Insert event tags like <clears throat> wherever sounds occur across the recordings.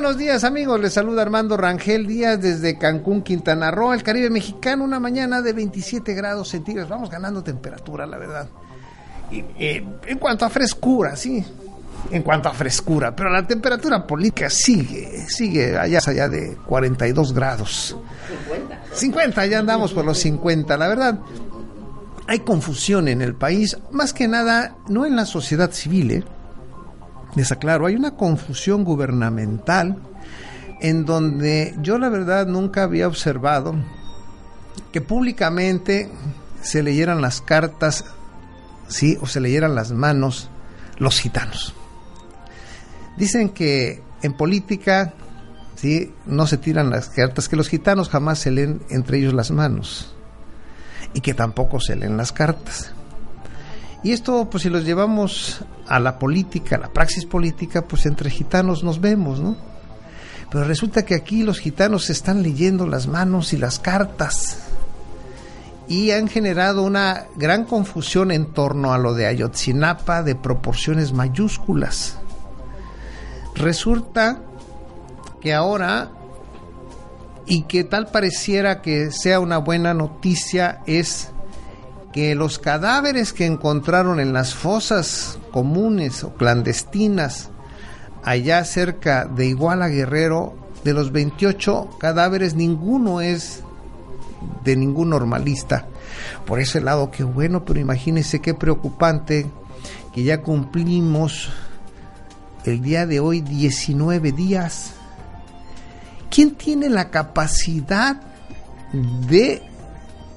Buenos días amigos, les saluda Armando Rangel Díaz desde Cancún, Quintana Roo, el Caribe mexicano, una mañana de 27 grados centígrados, vamos ganando temperatura, la verdad. Eh, en cuanto a frescura, sí, en cuanto a frescura, pero la temperatura política sigue, sigue allá, allá de 42 grados. 50. 50, ya andamos por los 50, la verdad. Hay confusión en el país, más que nada, no en la sociedad civil, ¿eh? Les aclaro, hay una confusión gubernamental en donde yo la verdad nunca había observado que públicamente se leyeran las cartas, sí, o se leyeran las manos los gitanos. Dicen que en política, sí, no se tiran las cartas, que los gitanos jamás se leen entre ellos las manos y que tampoco se leen las cartas. Y esto, pues si los llevamos a la política, a la praxis política, pues entre gitanos nos vemos, ¿no? Pero resulta que aquí los gitanos están leyendo las manos y las cartas y han generado una gran confusión en torno a lo de Ayotzinapa de proporciones mayúsculas. Resulta que ahora, y que tal pareciera que sea una buena noticia, es los cadáveres que encontraron en las fosas comunes o clandestinas allá cerca de Iguala Guerrero, de los 28 cadáveres ninguno es de ningún normalista. Por ese lado, qué bueno, pero imagínense qué preocupante que ya cumplimos el día de hoy 19 días. ¿Quién tiene la capacidad de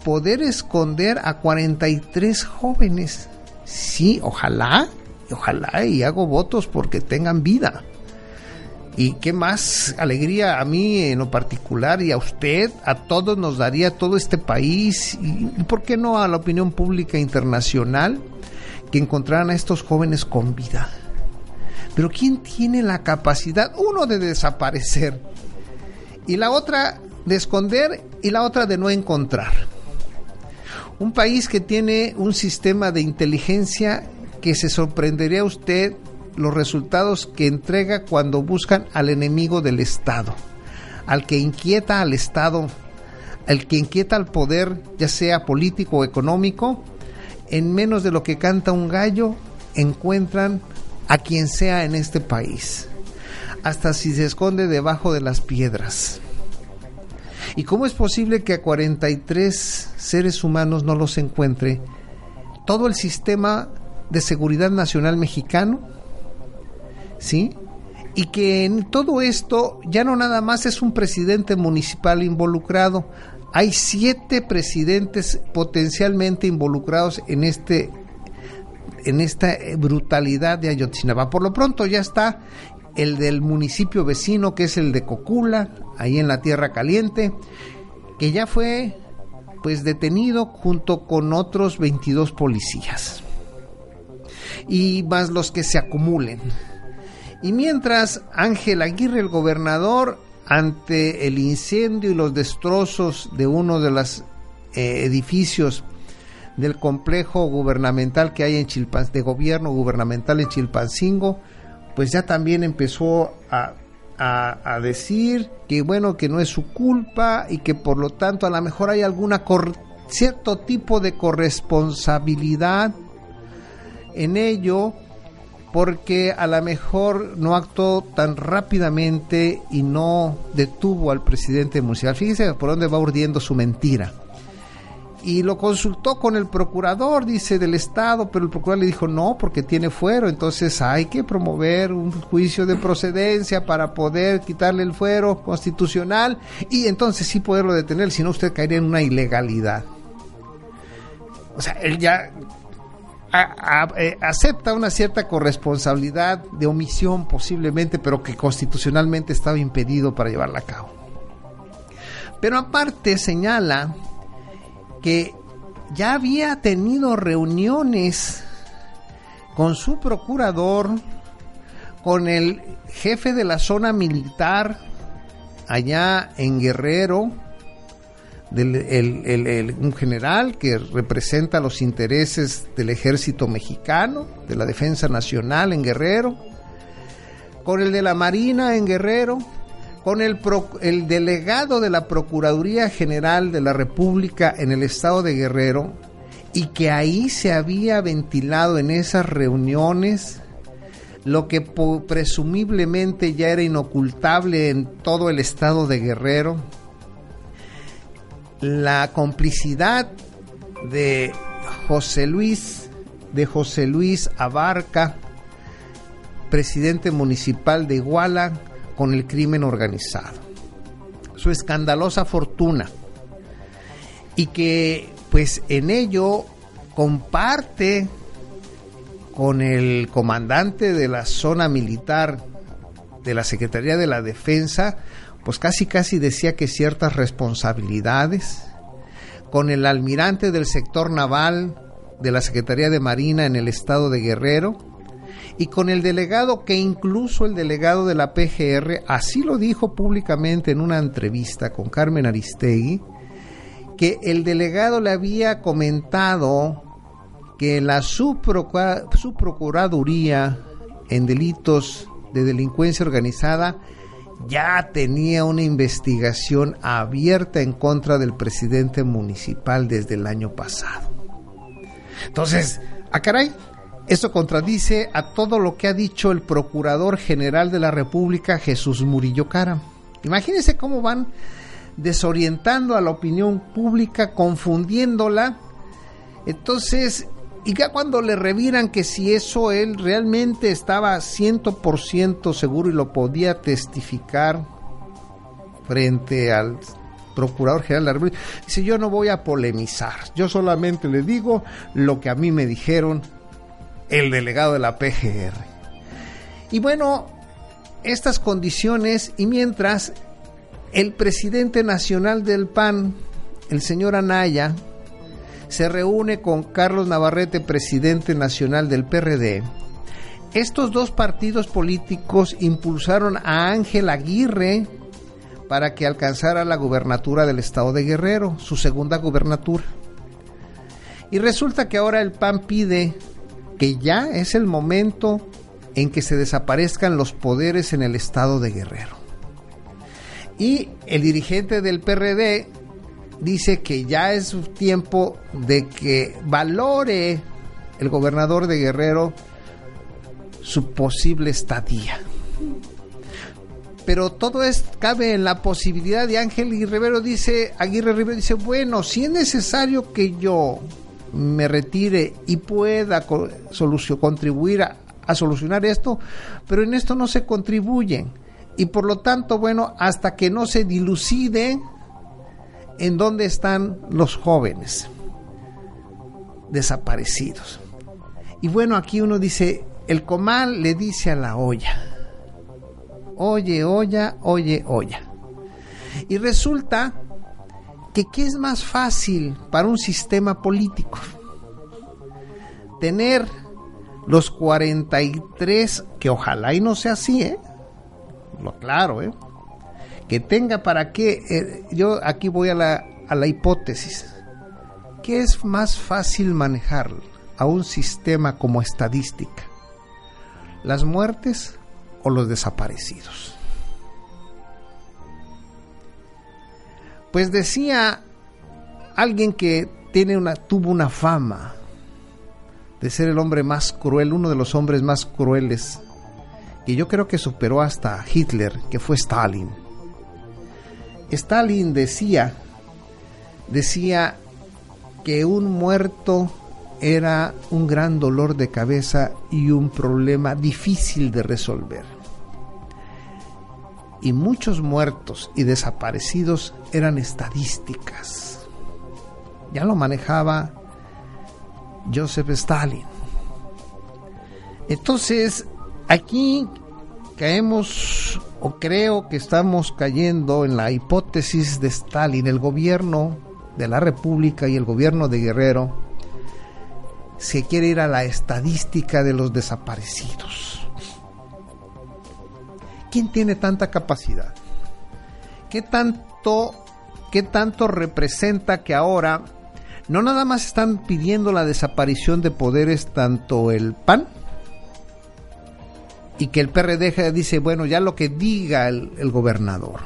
poder esconder a 43 jóvenes. Sí, ojalá, ojalá y hago votos porque tengan vida. Y qué más alegría a mí en lo particular y a usted, a todos nos daría todo este país y por qué no a la opinión pública internacional que encontraran a estos jóvenes con vida. Pero ¿quién tiene la capacidad, uno, de desaparecer y la otra de esconder y la otra de no encontrar? Un país que tiene un sistema de inteligencia que se sorprendería a usted los resultados que entrega cuando buscan al enemigo del Estado, al que inquieta al Estado, al que inquieta al poder, ya sea político o económico, en menos de lo que canta un gallo, encuentran a quien sea en este país, hasta si se esconde debajo de las piedras. ¿Y cómo es posible que a 43 seres humanos no los encuentre todo el sistema de seguridad nacional mexicano? ¿Sí? Y que en todo esto ya no nada más es un presidente municipal involucrado, hay siete presidentes potencialmente involucrados en este en esta brutalidad de Ayotzinapa. Por lo pronto ya está el del municipio vecino, que es el de Cocula, ahí en la Tierra Caliente, que ya fue pues detenido junto con otros 22 policías. Y más los que se acumulen. Y mientras Ángel Aguirre, el gobernador, ante el incendio y los destrozos de uno de los eh, edificios del complejo gubernamental que hay en Chilpan, de gobierno gubernamental en Chilpancingo, pues ya también empezó a, a, decir que bueno, que no es su culpa y que por lo tanto a lo mejor hay alguna cierto tipo de corresponsabilidad en ello porque a lo mejor no actuó tan rápidamente y no detuvo al presidente municipal. Fíjese por dónde va urdiendo su mentira y lo consultó con el procurador, dice, del Estado, pero el procurador le dijo no, porque tiene fuero, entonces hay que promover un juicio de procedencia para poder quitarle el fuero constitucional y entonces sí poderlo detener, si no usted caería en una ilegalidad. O sea, él ya eh, acepta una cierta corresponsabilidad de omisión posiblemente, pero que constitucionalmente estaba impedido para llevarla a cabo. Pero aparte señala que ya había tenido reuniones con su procurador, con el jefe de la zona militar allá en Guerrero, un general que representa los intereses del ejército mexicano, de la defensa nacional en Guerrero, con el de la Marina en Guerrero, con el, el delegado de la Procuraduría General de la República en el estado de Guerrero, y que ahí se había ventilado en esas reuniones lo que presumiblemente ya era inocultable en todo el estado de Guerrero, la complicidad de José Luis, de José Luis Abarca, presidente municipal de Iguala, con el crimen organizado. Su escandalosa fortuna. Y que pues en ello comparte con el comandante de la zona militar de la Secretaría de la Defensa pues casi casi decía que ciertas responsabilidades con el almirante del sector naval de la Secretaría de Marina en el estado de Guerrero y con el delegado que incluso el delegado de la PGR así lo dijo públicamente en una entrevista con Carmen Aristegui que el delegado le había comentado que la subprocuraduría en delitos de delincuencia organizada ya tenía una investigación abierta en contra del presidente municipal desde el año pasado. Entonces, a ah, caray, esto contradice a todo lo que ha dicho el Procurador General de la República, Jesús Murillo Cara. Imagínense cómo van desorientando a la opinión pública, confundiéndola. Entonces, y ya cuando le reviran que si eso él realmente estaba 100% seguro y lo podía testificar frente al Procurador General de la República, dice yo no voy a polemizar, yo solamente le digo lo que a mí me dijeron el delegado de la PGR. Y bueno, estas condiciones y mientras el presidente nacional del PAN, el señor Anaya, se reúne con Carlos Navarrete, presidente nacional del PRD. Estos dos partidos políticos impulsaron a Ángel Aguirre para que alcanzara la gubernatura del estado de Guerrero, su segunda gubernatura. Y resulta que ahora el PAN pide que ya es el momento en que se desaparezcan los poderes en el estado de Guerrero. Y el dirigente del PRD dice que ya es tiempo de que valore el gobernador de Guerrero su posible estadía. Pero todo es, cabe en la posibilidad de Ángel y Rivero dice, Aguirre Rivero dice, bueno, si es necesario que yo me retire y pueda contribuir a, a solucionar esto, pero en esto no se contribuyen. Y por lo tanto, bueno, hasta que no se dilucide en dónde están los jóvenes desaparecidos. Y bueno, aquí uno dice, el comal le dice a la olla, oye, olla, oye, olla. Y resulta que ¿qué es más fácil para un sistema político? Tener los 43, que ojalá y no sea así, ¿eh? Lo claro, ¿eh? que tenga para qué, eh, yo aquí voy a la, a la hipótesis, ¿qué es más fácil manejar a un sistema como estadística? ¿Las muertes o los desaparecidos? Pues decía alguien que tiene una, tuvo una fama de ser el hombre más cruel, uno de los hombres más crueles, y yo creo que superó hasta Hitler, que fue Stalin Stalin decía, decía que un muerto era un gran dolor de cabeza y un problema difícil de resolver. Y muchos muertos y desaparecidos eran estadísticas. Ya lo manejaba Joseph Stalin. Entonces, aquí caemos o creo que estamos cayendo en la hipótesis de Stalin, el gobierno de la República y el gobierno de Guerrero se quiere ir a la estadística de los desaparecidos. ¿Quién tiene tanta capacidad? ¿Qué tanto, qué tanto representa que ahora no nada más están pidiendo la desaparición de poderes tanto el PAN y que el PRD dice, bueno, ya lo que diga el, el gobernador,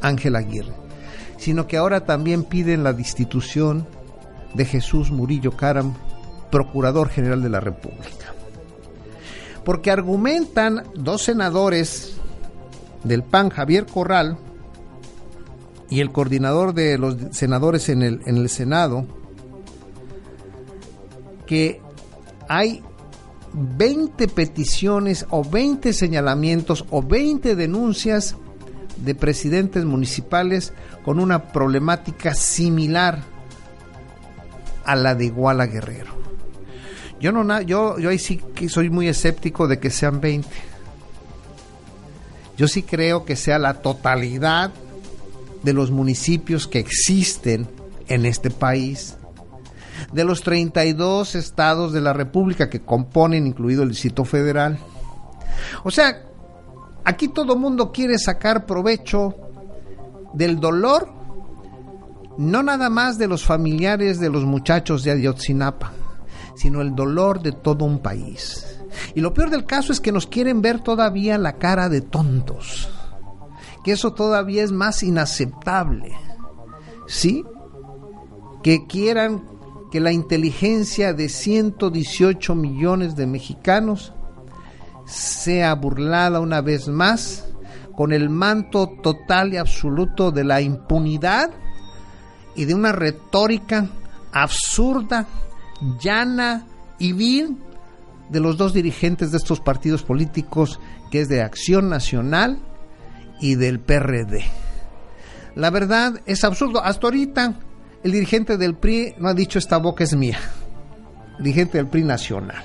Ángel Aguirre, sino que ahora también piden la destitución de Jesús Murillo Caram, Procurador General de la República. Porque argumentan dos senadores del PAN, Javier Corral, y el coordinador de los senadores en el, en el Senado, que hay 20 peticiones o 20 señalamientos o 20 denuncias de presidentes municipales con una problemática similar a la de Iguala Guerrero. Yo no yo yo ahí sí que soy muy escéptico de que sean 20. Yo sí creo que sea la totalidad de los municipios que existen en este país de los 32 estados de la República que componen, incluido el Distrito Federal. O sea, aquí todo mundo quiere sacar provecho del dolor, no nada más de los familiares de los muchachos de Ayotzinapa, sino el dolor de todo un país. Y lo peor del caso es que nos quieren ver todavía la cara de tontos, que eso todavía es más inaceptable. ¿Sí? Que quieran que la inteligencia de 118 millones de mexicanos sea burlada una vez más con el manto total y absoluto de la impunidad y de una retórica absurda, llana y vil de los dos dirigentes de estos partidos políticos, que es de Acción Nacional y del PRD. La verdad es absurdo. Hasta ahorita el dirigente del PRI no ha dicho esta boca es mía. El dirigente del PRI nacional.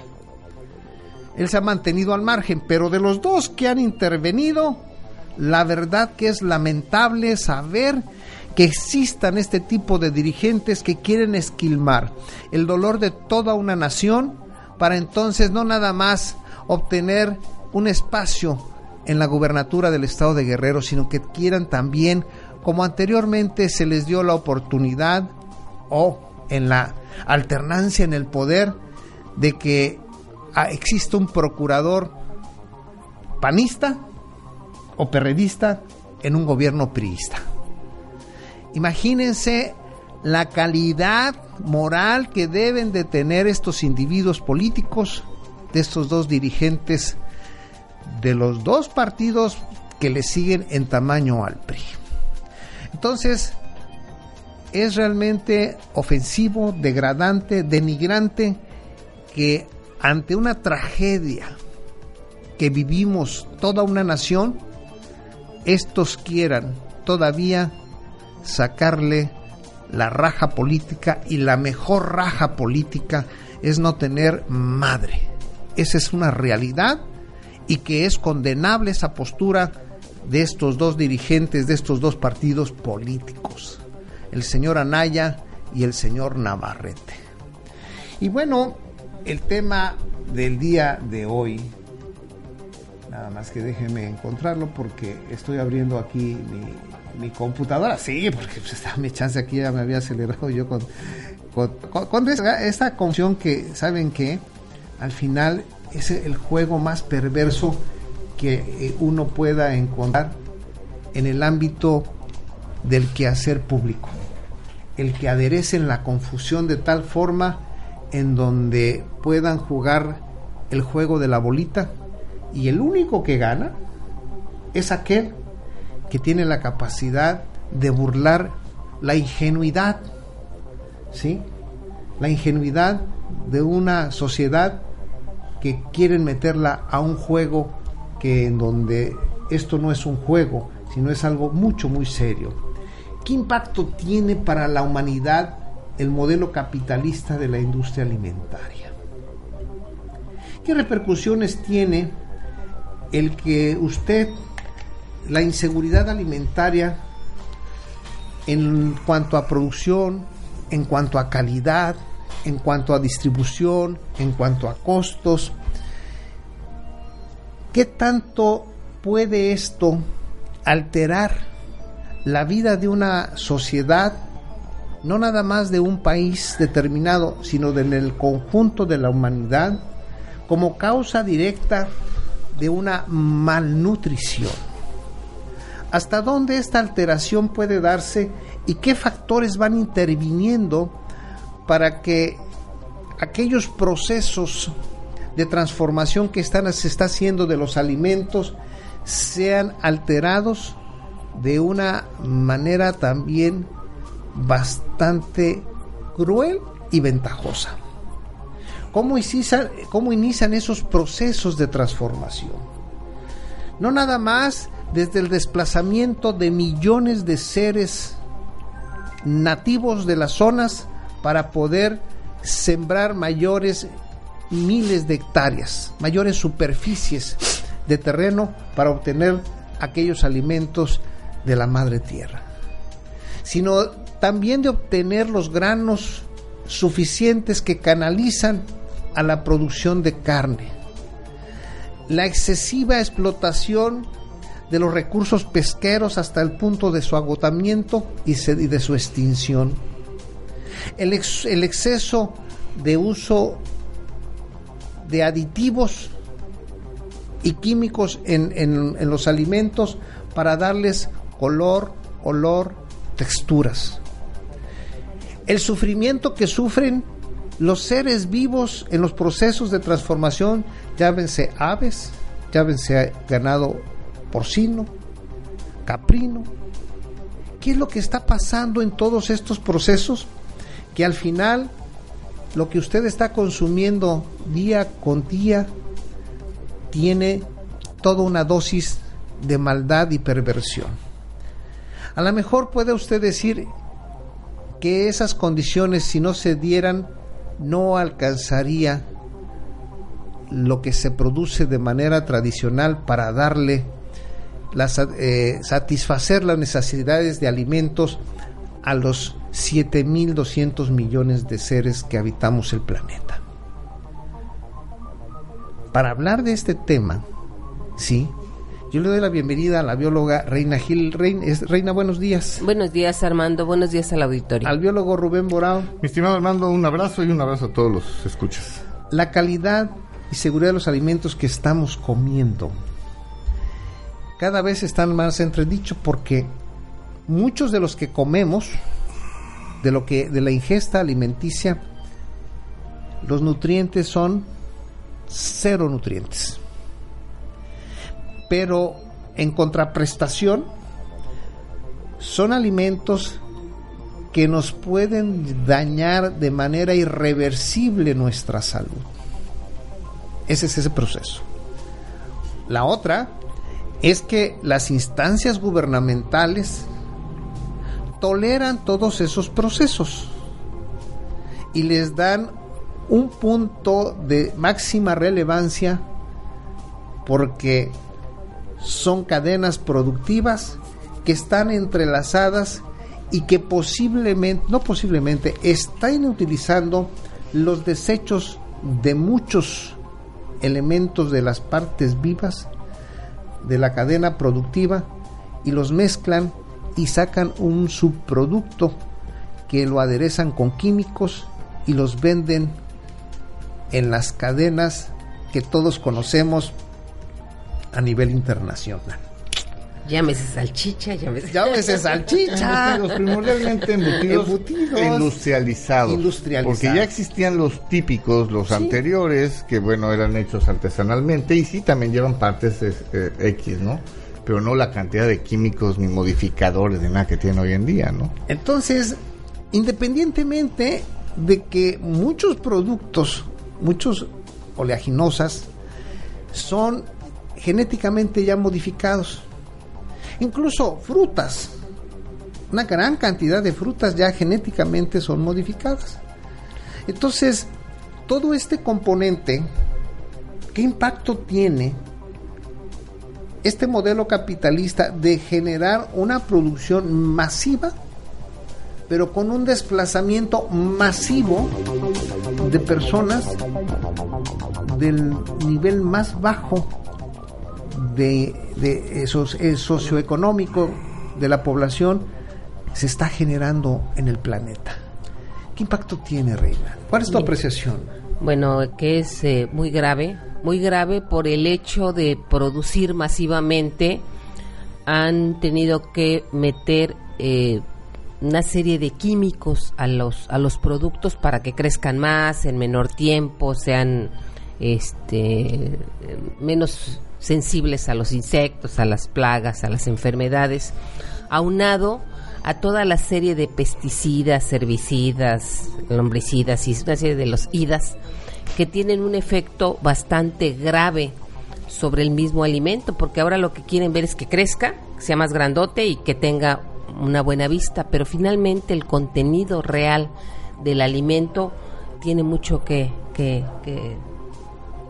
Él se ha mantenido al margen, pero de los dos que han intervenido, la verdad que es lamentable saber que existan este tipo de dirigentes que quieren esquilmar el dolor de toda una nación para entonces no nada más obtener un espacio en la gubernatura del estado de Guerrero, sino que quieran también como anteriormente se les dio la oportunidad o en la alternancia en el poder de que ah, exista un procurador panista o perredista en un gobierno priista. Imagínense la calidad moral que deben de tener estos individuos políticos, de estos dos dirigentes de los dos partidos que le siguen en tamaño al PRI. Entonces, es realmente ofensivo, degradante, denigrante que ante una tragedia que vivimos toda una nación, estos quieran todavía sacarle la raja política y la mejor raja política es no tener madre. Esa es una realidad y que es condenable esa postura de estos dos dirigentes, de estos dos partidos políticos, el señor Anaya y el señor Navarrete. Y bueno, el tema del día de hoy, nada más que déjeme encontrarlo porque estoy abriendo aquí mi, computadora. Sí, porque pues, está mi chance aquí, ya me había acelerado yo con, con, esta, con que, ¿saben que Al final es el juego más perverso que eh, uno pueda encontrar en el ámbito del quehacer público. El que aderecen la confusión de tal forma en donde puedan jugar el juego de la bolita y el único que gana es aquel que tiene la capacidad de burlar la ingenuidad, ¿sí? La ingenuidad de una sociedad que quieren meterla a un juego que en donde esto no es un juego, sino es algo mucho, muy serio. ¿Qué impacto tiene para la humanidad el modelo capitalista de la industria alimentaria? ¿Qué repercusiones tiene el que usted, la inseguridad alimentaria en cuanto a producción, en cuanto a calidad, en cuanto a distribución, en cuanto a costos, ¿qué tanto puede esto alterar la vida de una sociedad, no nada más de un país determinado, sino del conjunto de la humanidad, como causa directa de una malnutrición? ¿Hasta dónde esta alteración puede darse y qué factores van interviniendo para que aquellos procesos de transformación que están, se está haciendo de los alimentos sean alterados de una manera también bastante cruel y ventajosa. ¿Cómo ¿Cómo inician esos procesos de transformación? No nada más desde el desplazamiento de millones de seres nativos de las zonas para poder sembrar mayores miles de hectáreas, mayores superficies de terreno para obtener aquellos alimentos de la madre tierra, sino también de obtener los granos suficientes que canalizan a la producción de carne. La excesiva explotación de los recursos pesqueros hasta el punto de su agotamiento y de su extinción. El, exceso de uso de aditivos y químicos en, los alimentos para darles color, olor, texturas. El sufrimiento que sufren los seres vivos en los procesos de transformación, llávense aves, llávense ganado porcino, caprino. ¿Qué es lo que está pasando en todos estos procesos? Que al final lo que usted está consumiendo día con día tiene toda una dosis de maldad y perversión. A lo mejor puede usted decir que esas condiciones si no se dieran no alcanzaría lo que se produce de manera tradicional para darle eh, satisfacer las necesidades de alimentos a los 7.200 millones de seres que habitamos el planeta. Para hablar de este tema, sí, yo le doy la bienvenida a la bióloga Reina Gil. Reina, buenos días. Buenos días, Armando. Buenos días al auditorio. Al biólogo Rubén Borao. Mi estimado Armando, un abrazo y un abrazo a todos los escuchas. La calidad y seguridad de los alimentos que estamos comiendo cada vez están más entredicho porque muchos de los que comemos, de lo que de la ingesta alimenticia, los nutrientes son cero nutrientes. Pero en contraprestación son alimentos que nos pueden dañar de manera irreversible nuestra salud. Ese es ese proceso. La otra es que las instancias gubernamentales toleran todos esos procesos y les dan un punto de máxima relevancia porque son cadenas productivas que están entrelazadas y que posiblemente, no posiblemente, están utilizando los desechos de muchos elementos de las partes vivas de la cadena productiva y los mezclan y sacan un subproducto que lo aderezan con químicos y los venden en las cadenas que todos conocemos a nivel internacional. Llámese salchicha, llámese, <laughs> llámese salchicha. Los primordialmente embutidos, industrializados, industrializados. Porque ya existían los típicos, los anteriores, que bueno, eran hechos artesanalmente y sí también llevan partes eh, X, ¿no? Pero no la cantidad de químicos ni modificadores de nada que tienen hoy en día, ¿no? Entonces, independientemente de que muchos productos, muchos oleaginosas, son genéticamente ya modificados Incluso frutas. Una gran cantidad de frutas ya genéticamente son modificadas. Entonces, todo este componente ¿Qué impacto tiene este modelo capitalista de generar una producción masiva, pero con un desplazamiento masivo de personas del nivel más bajo de, de esos, socioeconómico de la población se está generando en el planeta. ¿Qué impacto tiene, Reina? ¿Cuál es tu apreciación? Bueno, que es eh, muy grave, muy grave por el hecho de producir masivamente. Han tenido que meter eh, una serie de químicos a los a los productos para que crezcan más en menor tiempo, sean este menos sensibles a los insectos, a las plagas, a las enfermedades, aunado a toda la serie de pesticidas, herbicidas, lombricidas y una serie de los IDAS que tienen un efecto bastante grave sobre el mismo alimento, porque ahora lo que quieren ver es que crezca, que sea más grandote y que tenga una buena vista, pero finalmente el contenido real del alimento tiene mucho que, que,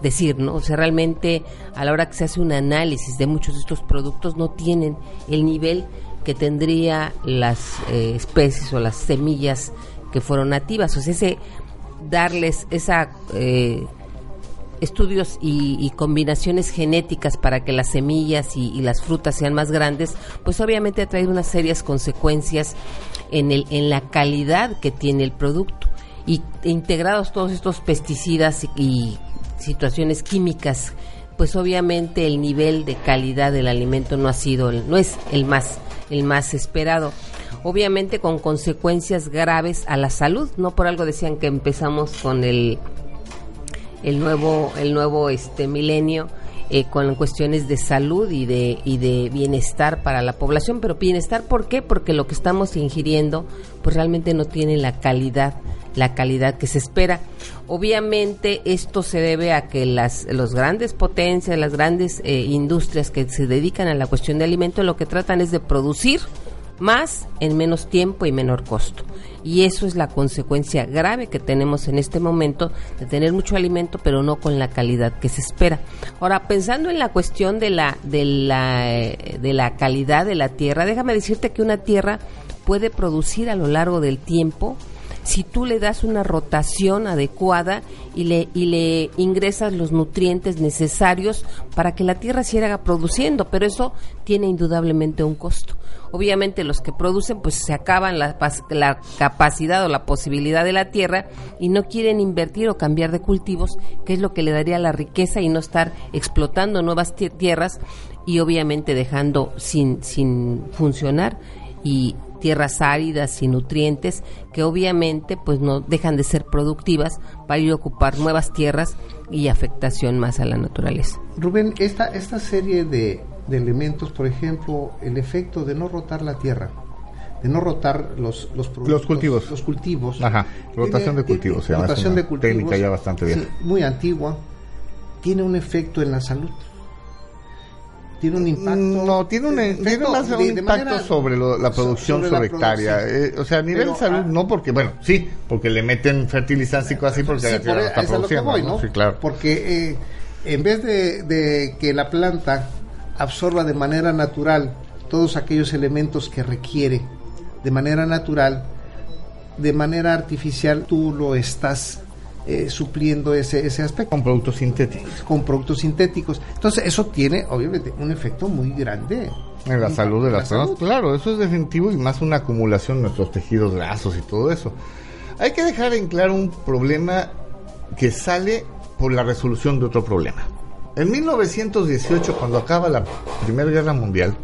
decir, ¿no? O sea, realmente a la hora que se hace un análisis de muchos de estos productos no tienen el nivel que tendría las eh, especies o las semillas que fueron nativas. O sea, ese darles esa eh, estudios y, combinaciones genéticas para que las semillas y, las frutas sean más grandes, pues obviamente ha traído unas serias consecuencias en, el, en la calidad que tiene el producto. Y integrados todos estos pesticidas y, situaciones químicas, pues obviamente el nivel de calidad del alimento no ha sido, no es el más, el más esperado obviamente con consecuencias graves a la salud. No por algo decían que empezamos con el el nuevo el nuevo este milenio eh, con cuestiones de salud y de y de bienestar para la población, pero bienestar ¿por qué? Porque lo que estamos ingiriendo pues realmente no tiene la calidad la calidad que se espera. Obviamente esto se debe a que las los grandes potencias, las grandes eh, industrias que se dedican a la cuestión de alimentos lo que tratan es de producir más en menos tiempo y menor costo. Y eso es la consecuencia grave que tenemos en este momento de tener mucho alimento, pero no con la calidad que se espera. Ahora, pensando en la cuestión de la, de la, de la calidad de la tierra, déjame decirte que una tierra puede producir a lo largo del tiempo si tú le das una rotación adecuada y le, y le ingresas los nutrientes necesarios para que la tierra siga produciendo, pero eso tiene indudablemente un costo. Obviamente los que producen pues se acaban la, la capacidad o la posibilidad de la tierra y no quieren invertir o cambiar de cultivos, que es lo que le daría la riqueza y no estar explotando nuevas tierras y obviamente dejando sin, sin funcionar y tierras áridas y nutrientes que obviamente pues no dejan de ser productivas para ir a ocupar nuevas tierras y afectación más a la naturaleza. Rubén, esta, esta serie de, de elementos, por ejemplo, el efecto de no rotar la tierra, de no rotar los los, los cultivos. los cultivos ajá rotación de cultivos rotación de cultivos técnica ya bastante bien muy antigua tiene un efecto en la salud tiene un impacto no tiene un, tiene más un impacto sobre la producción sobre, hectárea eh, o sea a nivel de salud ah, no porque bueno sí porque le meten fertilizantes y cosas así porque sí, la está produciendo ¿no? Sí, claro. porque eh, en vez de, de que la planta absorba de manera natural todos aquellos elementos que requiere de manera natural, de manera artificial, tú lo estás eh, supliendo ese, ese aspecto. Con productos sintéticos. Con productos sintéticos. Entonces, eso tiene, obviamente, un efecto muy grande. En la salud de las personas. Claro, eso es definitivo y más una acumulación de nuestros tejidos grasos y todo eso. Hay que dejar en claro un problema que sale por la resolución de otro problema. En 1918, cuando acaba la Primera Guerra Mundial,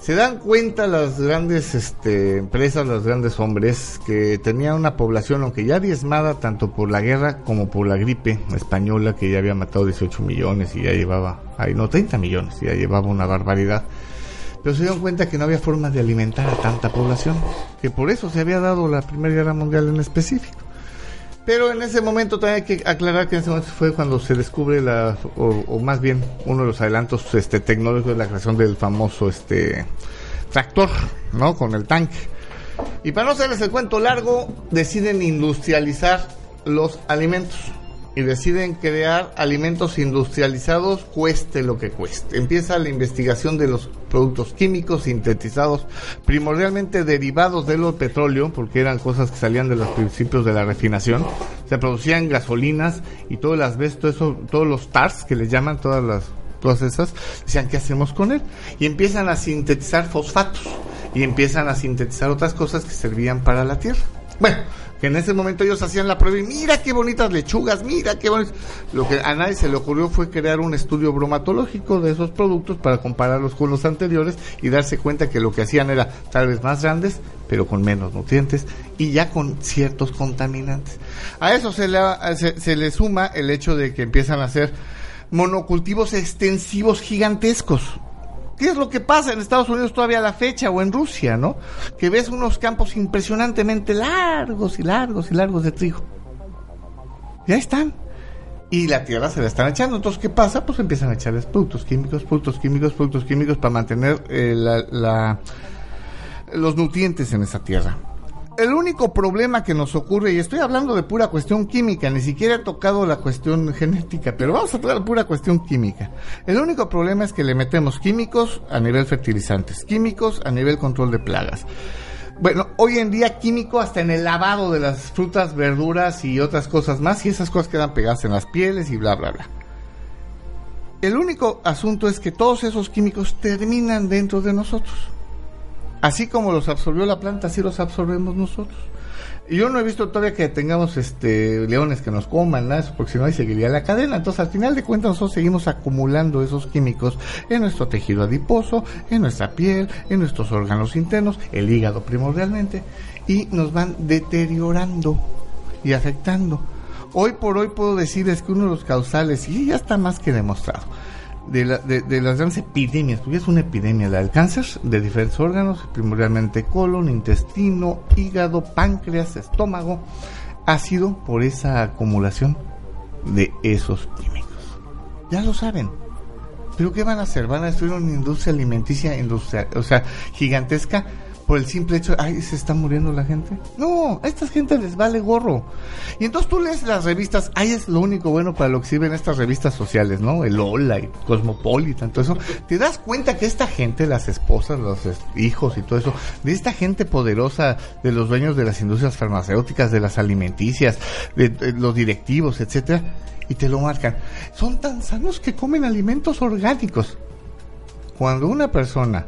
se dan cuenta las grandes este, empresas, los grandes hombres, que tenían una población, aunque ya diezmada tanto por la guerra como por la gripe española, que ya había matado 18 millones y ya llevaba, ay, no, 30 millones, ya llevaba una barbaridad. Pero se dieron cuenta que no había forma de alimentar a tanta población, que por eso se había dado la Primera Guerra Mundial en específico. Pero en ese momento también hay que aclarar que en ese momento fue cuando se descubre la, o, más bien uno de los adelantos este, tecnológicos de la creación del famoso este tractor, ¿no? Con el tanque. Y para no hacerles el cuento largo, deciden industrializar los alimentos. Y deciden crear alimentos industrializados cueste lo que cueste. Empieza la investigación de los productos químicos sintetizados, primordialmente derivados de los petróleo, porque eran cosas que salían de los principios de la refinación. Se producían gasolinas y todo el asbesto, todos los TARS que les llaman todas las todas esas, decían, ¿qué hacemos con él? Y empiezan a sintetizar fosfatos y empiezan a sintetizar otras cosas que servían para la tierra. Bueno, que en ese momento ellos hacían la prueba y mira qué bonitas lechugas, mira qué bonitas. Lo que a nadie se le ocurrió fue crear un estudio bromatológico de esos productos para compararlos con los anteriores y darse cuenta que lo que hacían era tal vez más grandes, pero con menos nutrientes y ya con ciertos contaminantes. A eso se le, se, se le suma el hecho de que empiezan a hacer monocultivos extensivos gigantescos ¿Qué es lo que pasa en Estados Unidos todavía a la fecha o en Rusia, no? Que ves unos campos impresionantemente largos y largos y largos de trigo. Ya están. Y la tierra se la están echando. Entonces, ¿qué pasa? Pues empiezan a echarles productos químicos, productos químicos, productos químicos para mantener eh, los nutrientes en esa tierra el único problema que nos ocurre, y estoy hablando de pura cuestión química, ni siquiera he tocado la cuestión <laughs> genética, pero vamos a de pura cuestión química. El único problema es que le metemos químicos a nivel fertilizantes, químicos a nivel control de plagas. Bueno, hoy en día químico hasta en el lavado de las frutas, verduras y otras cosas más, y esas cosas quedan pegadas en las pieles y bla, bla, bla. El único asunto es que todos esos químicos terminan dentro de nosotros. Así como los absorbió la planta, así los absorbemos nosotros. Y yo no he visto todavía que tengamos este leones que nos coman, nada, porque si no ahí seguiría la cadena. Entonces, al final de cuentas, nosotros seguimos acumulando esos químicos en nuestro tejido adiposo, en nuestra piel, en nuestros órganos internos, el hígado primordialmente, y nos van deteriorando y afectando. Hoy por hoy puedo decirles que uno de los causales, y ya está más que demostrado, de, las grandes epidemias, porque es una epidemia la del cáncer de diferentes órganos, primordialmente colon, intestino, hígado, páncreas, estómago, ha sido por esa acumulación de esos químicos. Ya lo saben. Pero ¿qué van a hacer? Van a destruir una industria alimenticia, industrial, o sea, gigantesca por el simple hecho, ay, se está muriendo la gente. No, a esta gente les vale gorro. Y entonces tú lees las revistas, ay, es lo único bueno para lo que sirven estas revistas sociales, ¿no? El Hola y Cosmopolitan, todo eso. Te das cuenta que esta gente, las esposas, los hijos y todo eso, de esta gente poderosa, de los dueños de las industrias farmacéuticas, de las alimenticias, de, los directivos, etcétera, y te lo marcan. Son tan sanos que comen alimentos orgánicos. Cuando una persona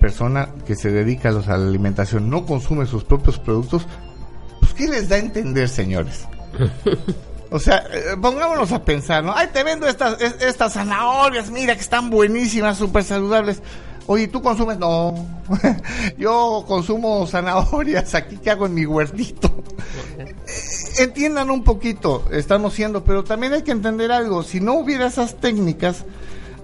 persona que se dedica a, la alimentación no consume sus propios productos, pues ¿qué les da a entender, señores? <laughs> O sea, eh, pongámonos a pensar, ¿no? Ay, te vendo estas, estas zanahorias, mira que están buenísimas, súper saludables. Oye, ¿tú consumes? No, <laughs> yo consumo zanahorias, aquí que hago en mi huertito. Entiendan un poquito, estamos siendo, pero también hay que entender algo, si no hubiera esas técnicas,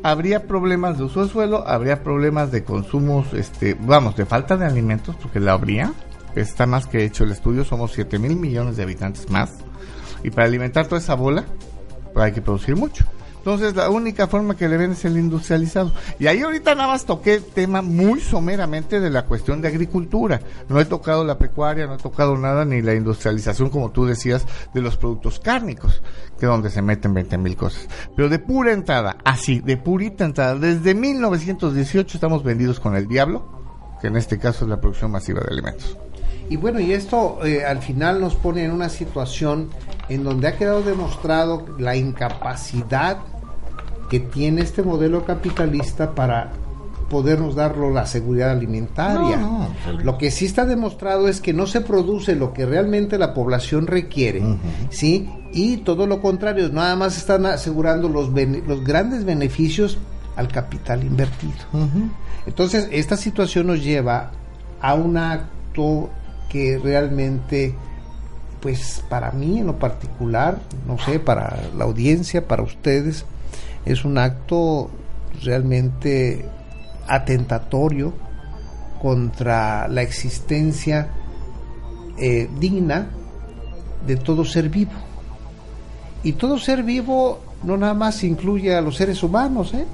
habría problemas de uso de suelo, habría problemas de consumos, este, vamos, de falta de alimentos, porque la habría. Está más que hecho el estudio, somos 7 mil millones de habitantes más. Y para alimentar toda esa bola, hay que producir mucho. Entonces la única forma que le ven es el industrializado. Y ahí ahorita nada más toqué el tema muy someramente de la cuestión de agricultura. No he tocado la pecuaria, no he tocado nada, ni la industrialización, como tú decías, de los productos cárnicos, que es donde se meten 20 mil cosas. Pero de pura entrada, así, de purita entrada, desde 1918 estamos vendidos con el diablo, que en este caso es la producción masiva de alimentos. Y bueno, y esto eh, al final nos pone en una situación en donde ha quedado demostrado la incapacidad que tiene este modelo capitalista para podernos darlo la seguridad alimentaria. Lo que sí está demostrado es que no se produce lo que realmente la población requiere, ¿sí? Y todo lo contrario, nada más están asegurando los, los grandes beneficios al capital invertido. Entonces, esta situación nos lleva a un acto que realmente, pues para mí en lo particular, no sé, para la audiencia, para ustedes, es un acto realmente atentatorio contra la existencia eh, digna de todo ser vivo. Y todo ser vivo no nada más incluye a los seres humanos, ¿eh?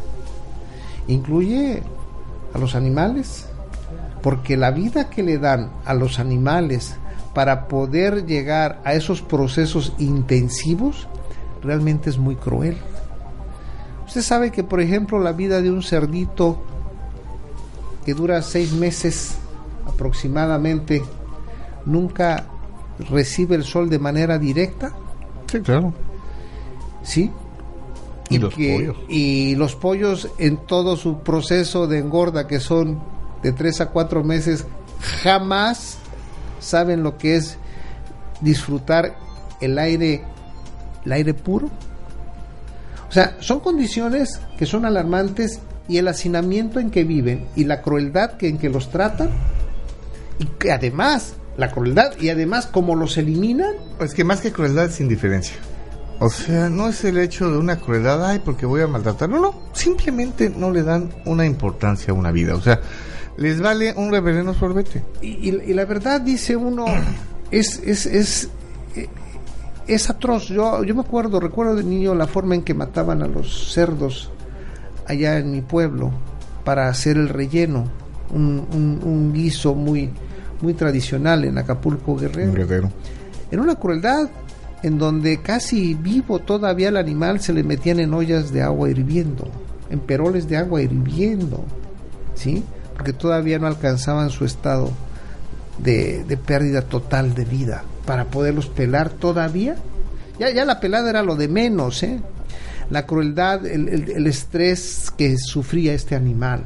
incluye a los animales, porque la vida que le dan a los animales para poder llegar a esos procesos intensivos realmente es muy cruel. Usted sabe que, por ejemplo, la vida de un cerdito que dura seis meses aproximadamente nunca recibe el sol de manera directa. Sí, claro. Sí. Y los pollos. y los pollos en todo su proceso de engorda, que son de tres a cuatro meses, jamás saben lo que es disfrutar el aire, el aire puro. O sea, son condiciones que son alarmantes y el hacinamiento en que viven y la crueldad que, en que los tratan y que además la crueldad y además como los eliminan. Es que más que crueldad es indiferencia. O sea, no es el hecho de una crueldad, ay, porque voy a maltratar. No, no, simplemente no le dan una importancia a una vida. O sea, les vale un reverendo sorbete. Y, y, la verdad, dice uno, <clears throat> es, es, es, es atroz. Yo, yo me acuerdo, recuerdo de niño la forma en que mataban a los cerdos allá en mi pueblo para hacer el relleno. Un, un, guiso muy, muy tradicional en Acapulco Guerrero. Guerrero. Era una crueldad en donde casi vivo todavía el animal se le metían en ollas de agua hirviendo, en peroles de agua hirviendo, ¿sí? Porque todavía no alcanzaban su estado de, de pérdida total de vida para poderlos pelar todavía. Ya, ya la pelada era lo de menos, ¿eh? La crueldad, el, el, estrés que sufría este animal.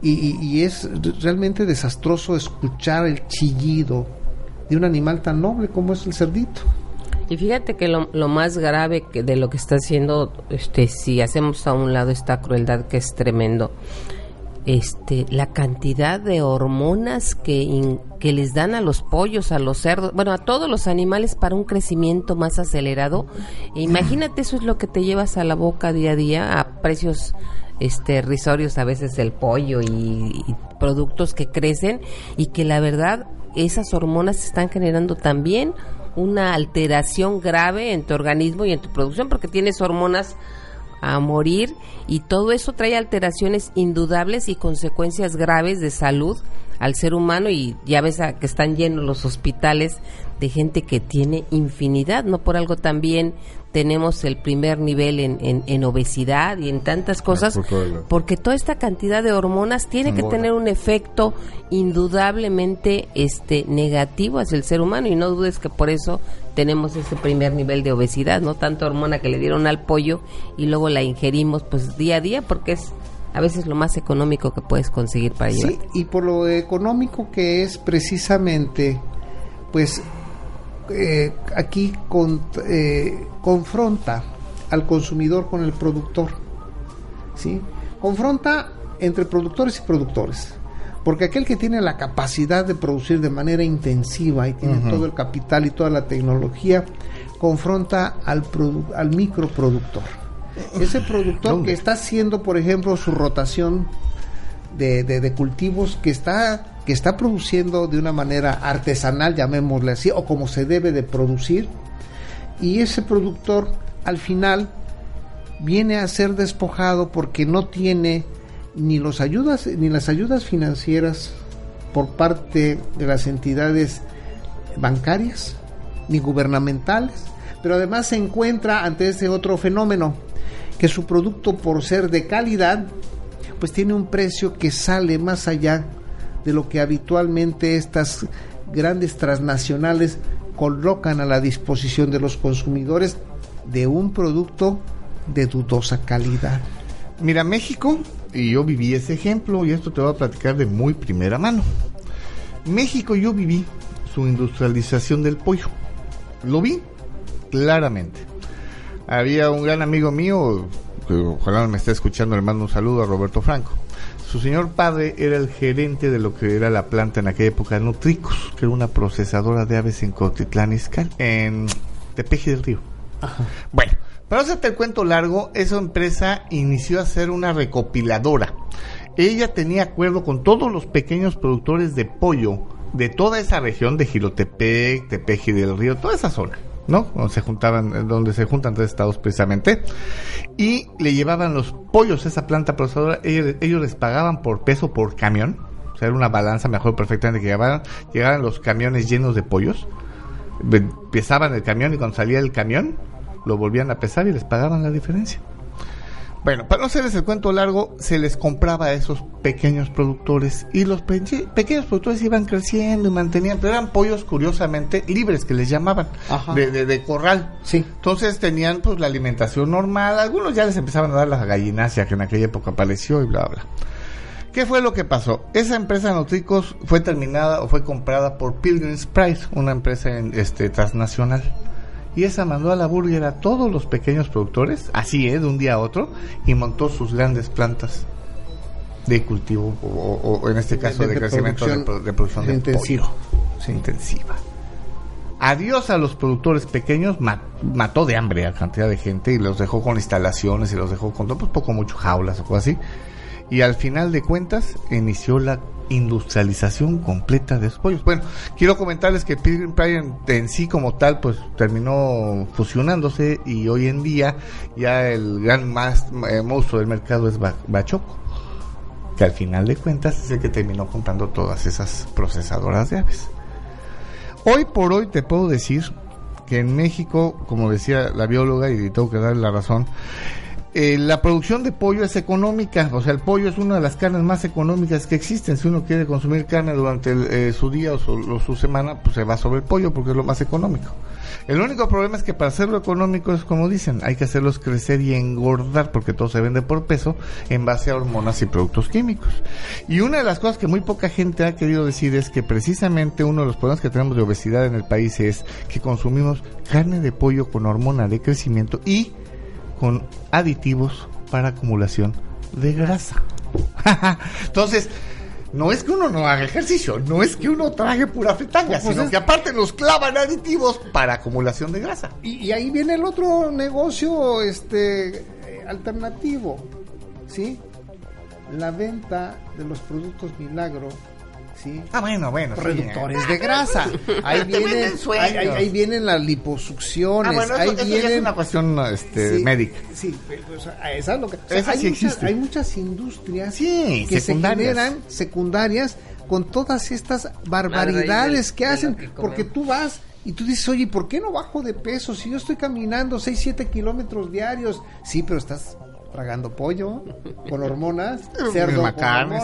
Y, y, es realmente desastroso escuchar el chillido de un animal tan noble como es el cerdito. Y fíjate que lo, lo más grave que de lo que está haciendo, este, si hacemos a un lado esta crueldad que es tremendo, este, la cantidad de hormonas que, que les dan a los pollos, a los cerdos, bueno, a todos los animales para un crecimiento más acelerado. imagínate, eso es lo que te llevas a la boca día a día a precios este risorios a veces el pollo y productos que crecen y que la verdad esas hormonas están generando también una alteración grave en tu organismo y en tu producción porque tienes hormonas a morir y todo eso trae alteraciones indudables y consecuencias graves de salud al ser humano y ya ves que están llenos los hospitales de gente que tiene infinidad, no por algo también tenemos el primer nivel en, en, obesidad y en tantas cosas, porque toda esta cantidad de hormonas tiene que tener un efecto indudablemente este negativo hacia el ser humano y no dudes que por eso tenemos ese primer nivel de obesidad, no tanta hormona que le dieron al pollo y luego la ingerimos pues día a día porque es a veces lo más económico que puedes conseguir para llevar. Sí, y por lo económico que es precisamente, pues eh, aquí eh, confronta al consumidor con el productor, ¿sí? Confronta entre productores y productores. Porque aquel que tiene la capacidad de producir de manera intensiva y tiene todo el capital y toda la tecnología, confronta al, al microproductor. Ese productor que está haciendo, por ejemplo, su rotación de, de, cultivos, que está, que está produciendo de una manera artesanal, llamémosle así, o como se debe de producir, y ese productor al final viene a ser despojado porque no tiene ni los ayudas ni las ayudas financieras por parte de las entidades bancarias ni gubernamentales, pero además se encuentra ante ese otro fenómeno que su producto por ser de calidad pues tiene un precio que sale más allá de lo que habitualmente estas grandes transnacionales colocan a la disposición de los consumidores de un producto de dudosa calidad. Mira, México, y yo viví ese ejemplo, y esto te voy a platicar de muy primera mano. México yo viví su industrialización del pollo. Lo vi claramente. Había un gran amigo mío, que ojalá me esté escuchando, le mando un saludo a Roberto Franco. Su señor padre era el gerente de lo que era la planta en aquella época Nutricos, que era una procesadora de aves en Cotitlán en Tepeji del Río. Bueno, para hacerte el cuento largo, esa empresa inició a ser una recopiladora. Ella tenía acuerdo con todos los pequeños productores de pollo de toda esa región de Gilotepec, Tepeji del Río, toda esa zona. ¿no? Donde se juntaban, donde se juntan tres estados precisamente, y le llevaban los pollos a esa planta procesadora, ellos, ellos les pagaban por peso por camión, o sea, era una balanza mejor perfectamente que llegaban, llegaban los camiones llenos de pollos, pesaban el camión y cuando salía el camión, lo volvían a pesar y les pagaban la diferencia. Bueno, para no hacerles el cuento largo, se les compraba a esos pequeños productores y los pe- pequeños productores iban creciendo y mantenían, pero eran pollos curiosamente libres que les llamaban, Ajá. de, de, de corral. Sí. Entonces tenían pues la alimentación normal, algunos ya les empezaban a dar la gallinacia que en aquella época apareció y bla bla. ¿Qué fue lo que pasó? Esa empresa Nutricos fue terminada o fue comprada por Pilgrim's Price, una empresa en, este, transnacional. Y esa mandó a la burger a todos los pequeños productores, así es, de un día a otro, y montó sus grandes plantas de cultivo, o, en este caso de, de crecimiento de, producción pro- de producción de intensiva. pollo. Sí, intensiva. Adiós a los productores pequeños, ma- mató de hambre a cantidad de gente y los dejó con instalaciones y los dejó con pues, poco mucho jaulas o cosas así. Y al final de cuentas inició la industrialización completa de esos pollos. Bueno, quiero comentarles que Pilgrim Pride en, sí como tal pues terminó fusionándose y hoy en día ya el gran más, monstruo del mercado es Ba- Bachoco que al final de cuentas es el que terminó comprando todas esas procesadoras de aves. Hoy por hoy te puedo decir que en México, como decía la bióloga, y tengo que darle la razón, eh, la producción de pollo es económica, o sea, el pollo es una de las carnes más económicas que existen. Si uno quiere consumir carne durante el, eh, su día o su, o su semana, pues se va sobre el pollo porque es lo más económico. El único problema es que para hacerlo económico es como dicen, hay que hacerlos crecer y engordar porque todo se vende por peso en base a hormonas y productos químicos. Y una de las cosas que muy poca gente ha querido decir es que precisamente uno de los problemas que tenemos de obesidad en el país es que consumimos carne de pollo con hormona de crecimiento y con aditivos para acumulación de grasa. <laughs> Entonces, no es que uno no haga ejercicio, no es que uno traje pura fritanga, Pues sino es- que aparte nos clavan aditivos para acumulación de grasa. Y, y ahí viene el otro negocio este eh, alternativo, ¿sí? La venta de los productos milagro, ¿sí? Ah, bueno, bueno. sí. reductores de grasa. <laughs> Ahí vienen, ahí, ahí- ahí vienen las liposucciones, Ah, bueno, ahí eso, ya es vienen una cuestión este, Sí, médica. Sí, sea, esa es lo que. o sea, Esa hay, sí muchas, existe. hay muchas industrias Sí, que secundarias. se generan secundarias con todas estas barbaridades que hacen. que porque tú vas y tú dices, oye, ¿por qué no bajo de peso? Si yo estoy caminando 6, 7 kilómetros diarios. Sí, pero estás tragando pollo con hormonas, <laughs> cerdo con carne,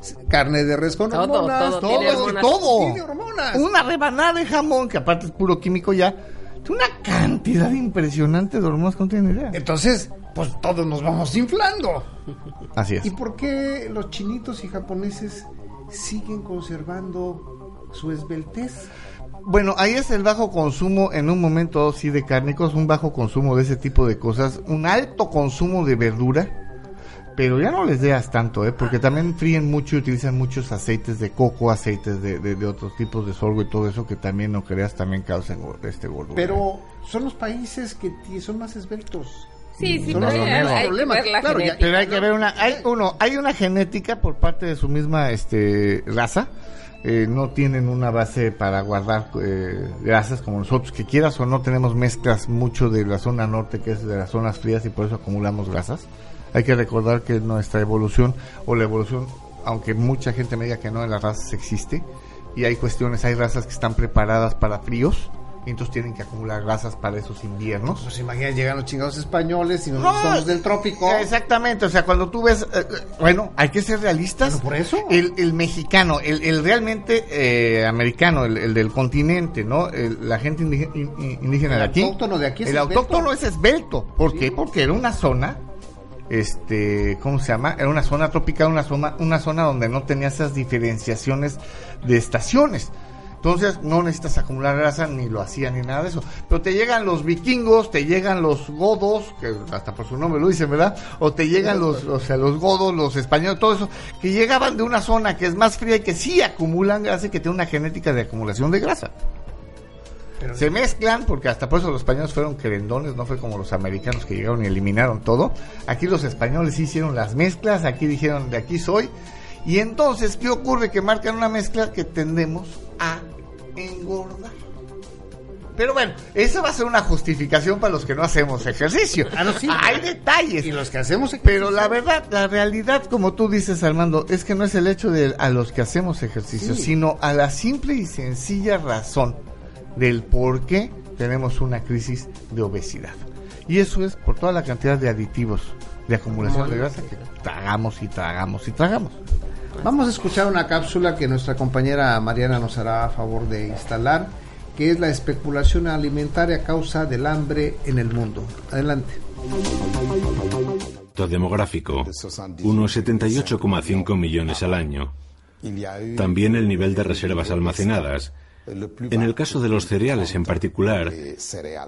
sí, carne de res con Todo, hormonas, todo tiene hormonas. todo. Tiene hormonas. Una rebanada de jamón, que aparte es puro químico ya. Una cantidad impresionante de hormonas que no tienen idea. Entonces, pues todos nos vamos inflando. Así es. ¿Y por qué los chinitos y japoneses siguen conservando su esbeltez? Bueno, ahí es el bajo consumo en un momento sí de cárnicos, un bajo consumo de ese tipo de cosas, un alto consumo de verdura, pero ya no les deas tanto, ¿eh? porque también fríen mucho y utilizan muchos aceites de coco, aceites de, de- de otros tipos de sorgo y todo eso que también no creas también causan este gordura. Pero son los países que son más esbeltos. Sí, sí, pero hay, hay Claro, ya-. Pero hay que ver una, hay uno, hay una genética por parte de su misma este raza. Eh, no tienen una base para guardar eh, grasas como nosotros, que quieras o no tenemos mezclas mucho de la zona norte, que es de las zonas frías, y por eso acumulamos grasas. Hay que recordar que nuestra evolución, o la evolución, aunque mucha gente me diga que no, en las razas existe, y hay cuestiones, hay razas que están preparadas para fríos, y entonces tienen que acumular grasas para esos inviernos. Pues imagina, llegan los chingados españoles y nosotros somos del trópico. Exactamente, o sea, cuando tú ves, eh, bueno, hay que ser realistas. Bueno, por eso. El, el mexicano, el, el realmente eh, americano, el, el del continente, ¿no? El- la gente indígena, indígena El de aquí. autóctono de aquí es El esbelto. autóctono es esbelto. ¿Por qué? Porque era una zona, este, ¿cómo se llama? Era una zona tropical, una zona, una zona donde no tenía esas diferenciaciones de estaciones. Entonces no necesitas acumular grasa ni lo hacían ni nada de eso. Pero te llegan los vikingos, te llegan los godos, que hasta por su nombre lo dicen, ¿verdad? O te llegan los, o sea, los godos, los españoles, todo eso, que llegaban de una zona que es más fría y que sí acumulan grasa y que tiene una genética de acumulación de grasa. Pero- Se mezclan, porque hasta por eso los españoles fueron querendones, no fue como los americanos que llegaron y eliminaron todo. Aquí los españoles sí hicieron las mezclas, aquí dijeron de aquí soy. Y entonces, ¿qué ocurre? Que marcan una mezcla que tendemos a engordar. Pero bueno, esa va a ser una justificación para los que no hacemos ejercicio. Ah, no, sí. Hay detalles. Y los que hacemos Pero la verdad, la realidad, como tú dices, Armando, es que no es el hecho de a los que hacemos ejercicio, Sí. sino a la simple y sencilla razón del por qué tenemos una crisis de obesidad. Y eso es por toda la cantidad de aditivos de acumulación de grasa que tragamos y tragamos y tragamos. Vamos a escuchar una cápsula que nuestra compañera Mariana nos hará a favor de instalar, que es la especulación alimentaria a causa del hambre en el mundo. Adelante. Demográfico, unos 78,5 millones al año. También el nivel de reservas almacenadas. En el caso de los cereales en particular,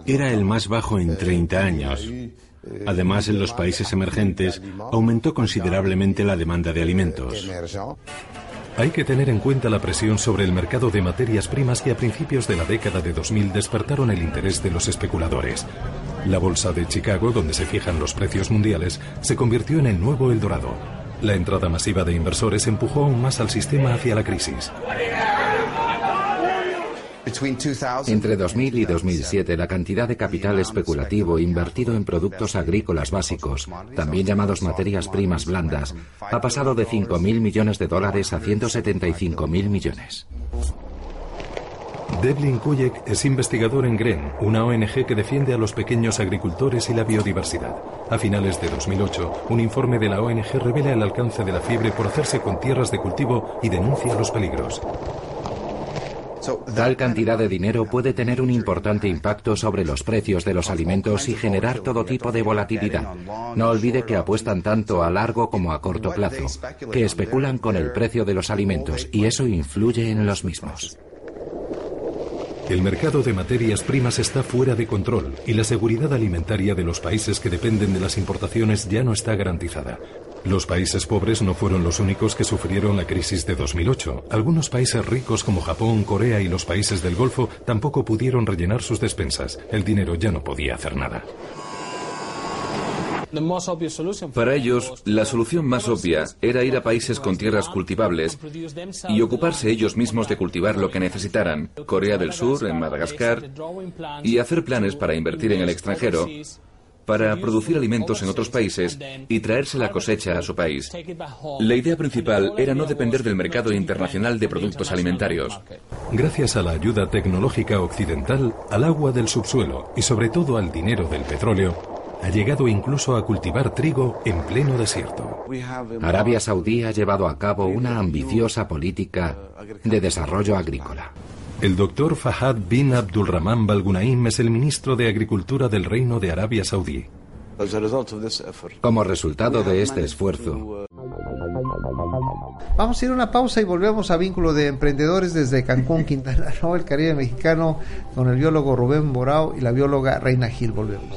era el más bajo en 30 años. Además, en los países emergentes aumentó considerablemente la demanda de alimentos. Hay que tener en cuenta la presión sobre el mercado de materias primas que a principios de la década de 2000 despertaron el interés de los especuladores. La bolsa de Chicago, donde se fijan los precios mundiales, se convirtió en el nuevo Eldorado. La entrada masiva de inversores empujó aún más al sistema hacia la crisis. Entre 2000 y 2007, la cantidad de capital especulativo invertido en productos agrícolas básicos, también llamados materias primas blandas, ha pasado de 5.000 millones de dólares a 175.000 millones. Devlin Kuyek es investigador en GREN, una ONG que defiende a los pequeños agricultores y la biodiversidad. A finales de 2008, un informe de la ONG revela el alcance de la fiebre por hacerse con tierras de cultivo y denuncia los peligros. Tal cantidad de dinero puede tener un importante impacto sobre los precios de los alimentos y generar todo tipo de volatilidad. No olvide que apuestan tanto a largo como a corto plazo, que especulan con el precio de los alimentos y eso influye en los mismos. El mercado de materias primas está fuera de control y la seguridad alimentaria de los países que dependen de las importaciones ya no está garantizada. Los países pobres no fueron los únicos que sufrieron la crisis de 2008. Algunos países ricos como Japón, Corea y los países del Golfo tampoco pudieron rellenar sus despensas. El dinero ya no podía hacer nada. Para ellos, la solución más obvia era ir a países con tierras cultivables y ocuparse ellos mismos de cultivar lo que necesitaran, Corea del Sur, en Madagascar, y hacer planes para invertir en el extranjero, para producir alimentos en otros países y traerse la cosecha a su país. La idea principal era no depender del mercado internacional de productos alimentarios. Gracias a la ayuda tecnológica occidental, al agua del subsuelo y sobre todo al dinero del petróleo, ha llegado incluso a cultivar trigo en pleno desierto. Arabia Saudí ha llevado a cabo una ambiciosa política de desarrollo agrícola. El doctor Fahad bin Abdulrahman Balgunaim es el ministro de Agricultura del Reino de Arabia Saudí. Como resultado de este esfuerzo, Vamos a ir a una pausa y volvemos a Vínculo de Emprendedores desde Cancún, Quintana Roo, el Caribe mexicano, con el biólogo Rubén Borao y la bióloga Reina Gil. Volvemos.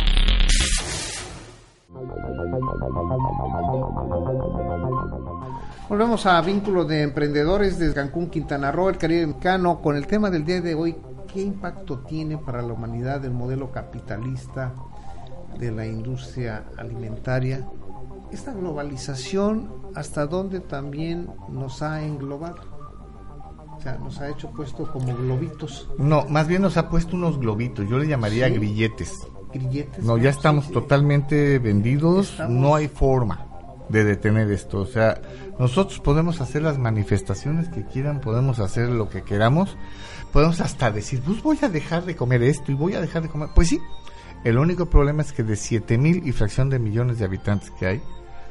Volvemos a Vínculo de Emprendedores de Cancún, Quintana Roo, el Caribe mexicano, con el tema del día de hoy, ¿qué impacto tiene para la humanidad el modelo capitalista de la industria alimentaria? Esta globalización, ¿hasta dónde también nos ha englobado? O sea, nos ha hecho puesto como globitos, No, más bien nos ha puesto unos globitos, yo le llamaría Sí. grilletes. grilletes. No, ya Sí, estamos sí. totalmente vendidos, Estamos- no hay forma de detener esto. O sea, nosotros podemos hacer las manifestaciones que quieran, podemos hacer lo que queramos, podemos hasta decir, pues voy a dejar de comer esto y voy a dejar de comer. Pues sí, el único problema es que de 7 mil y fracción de millones de habitantes que hay,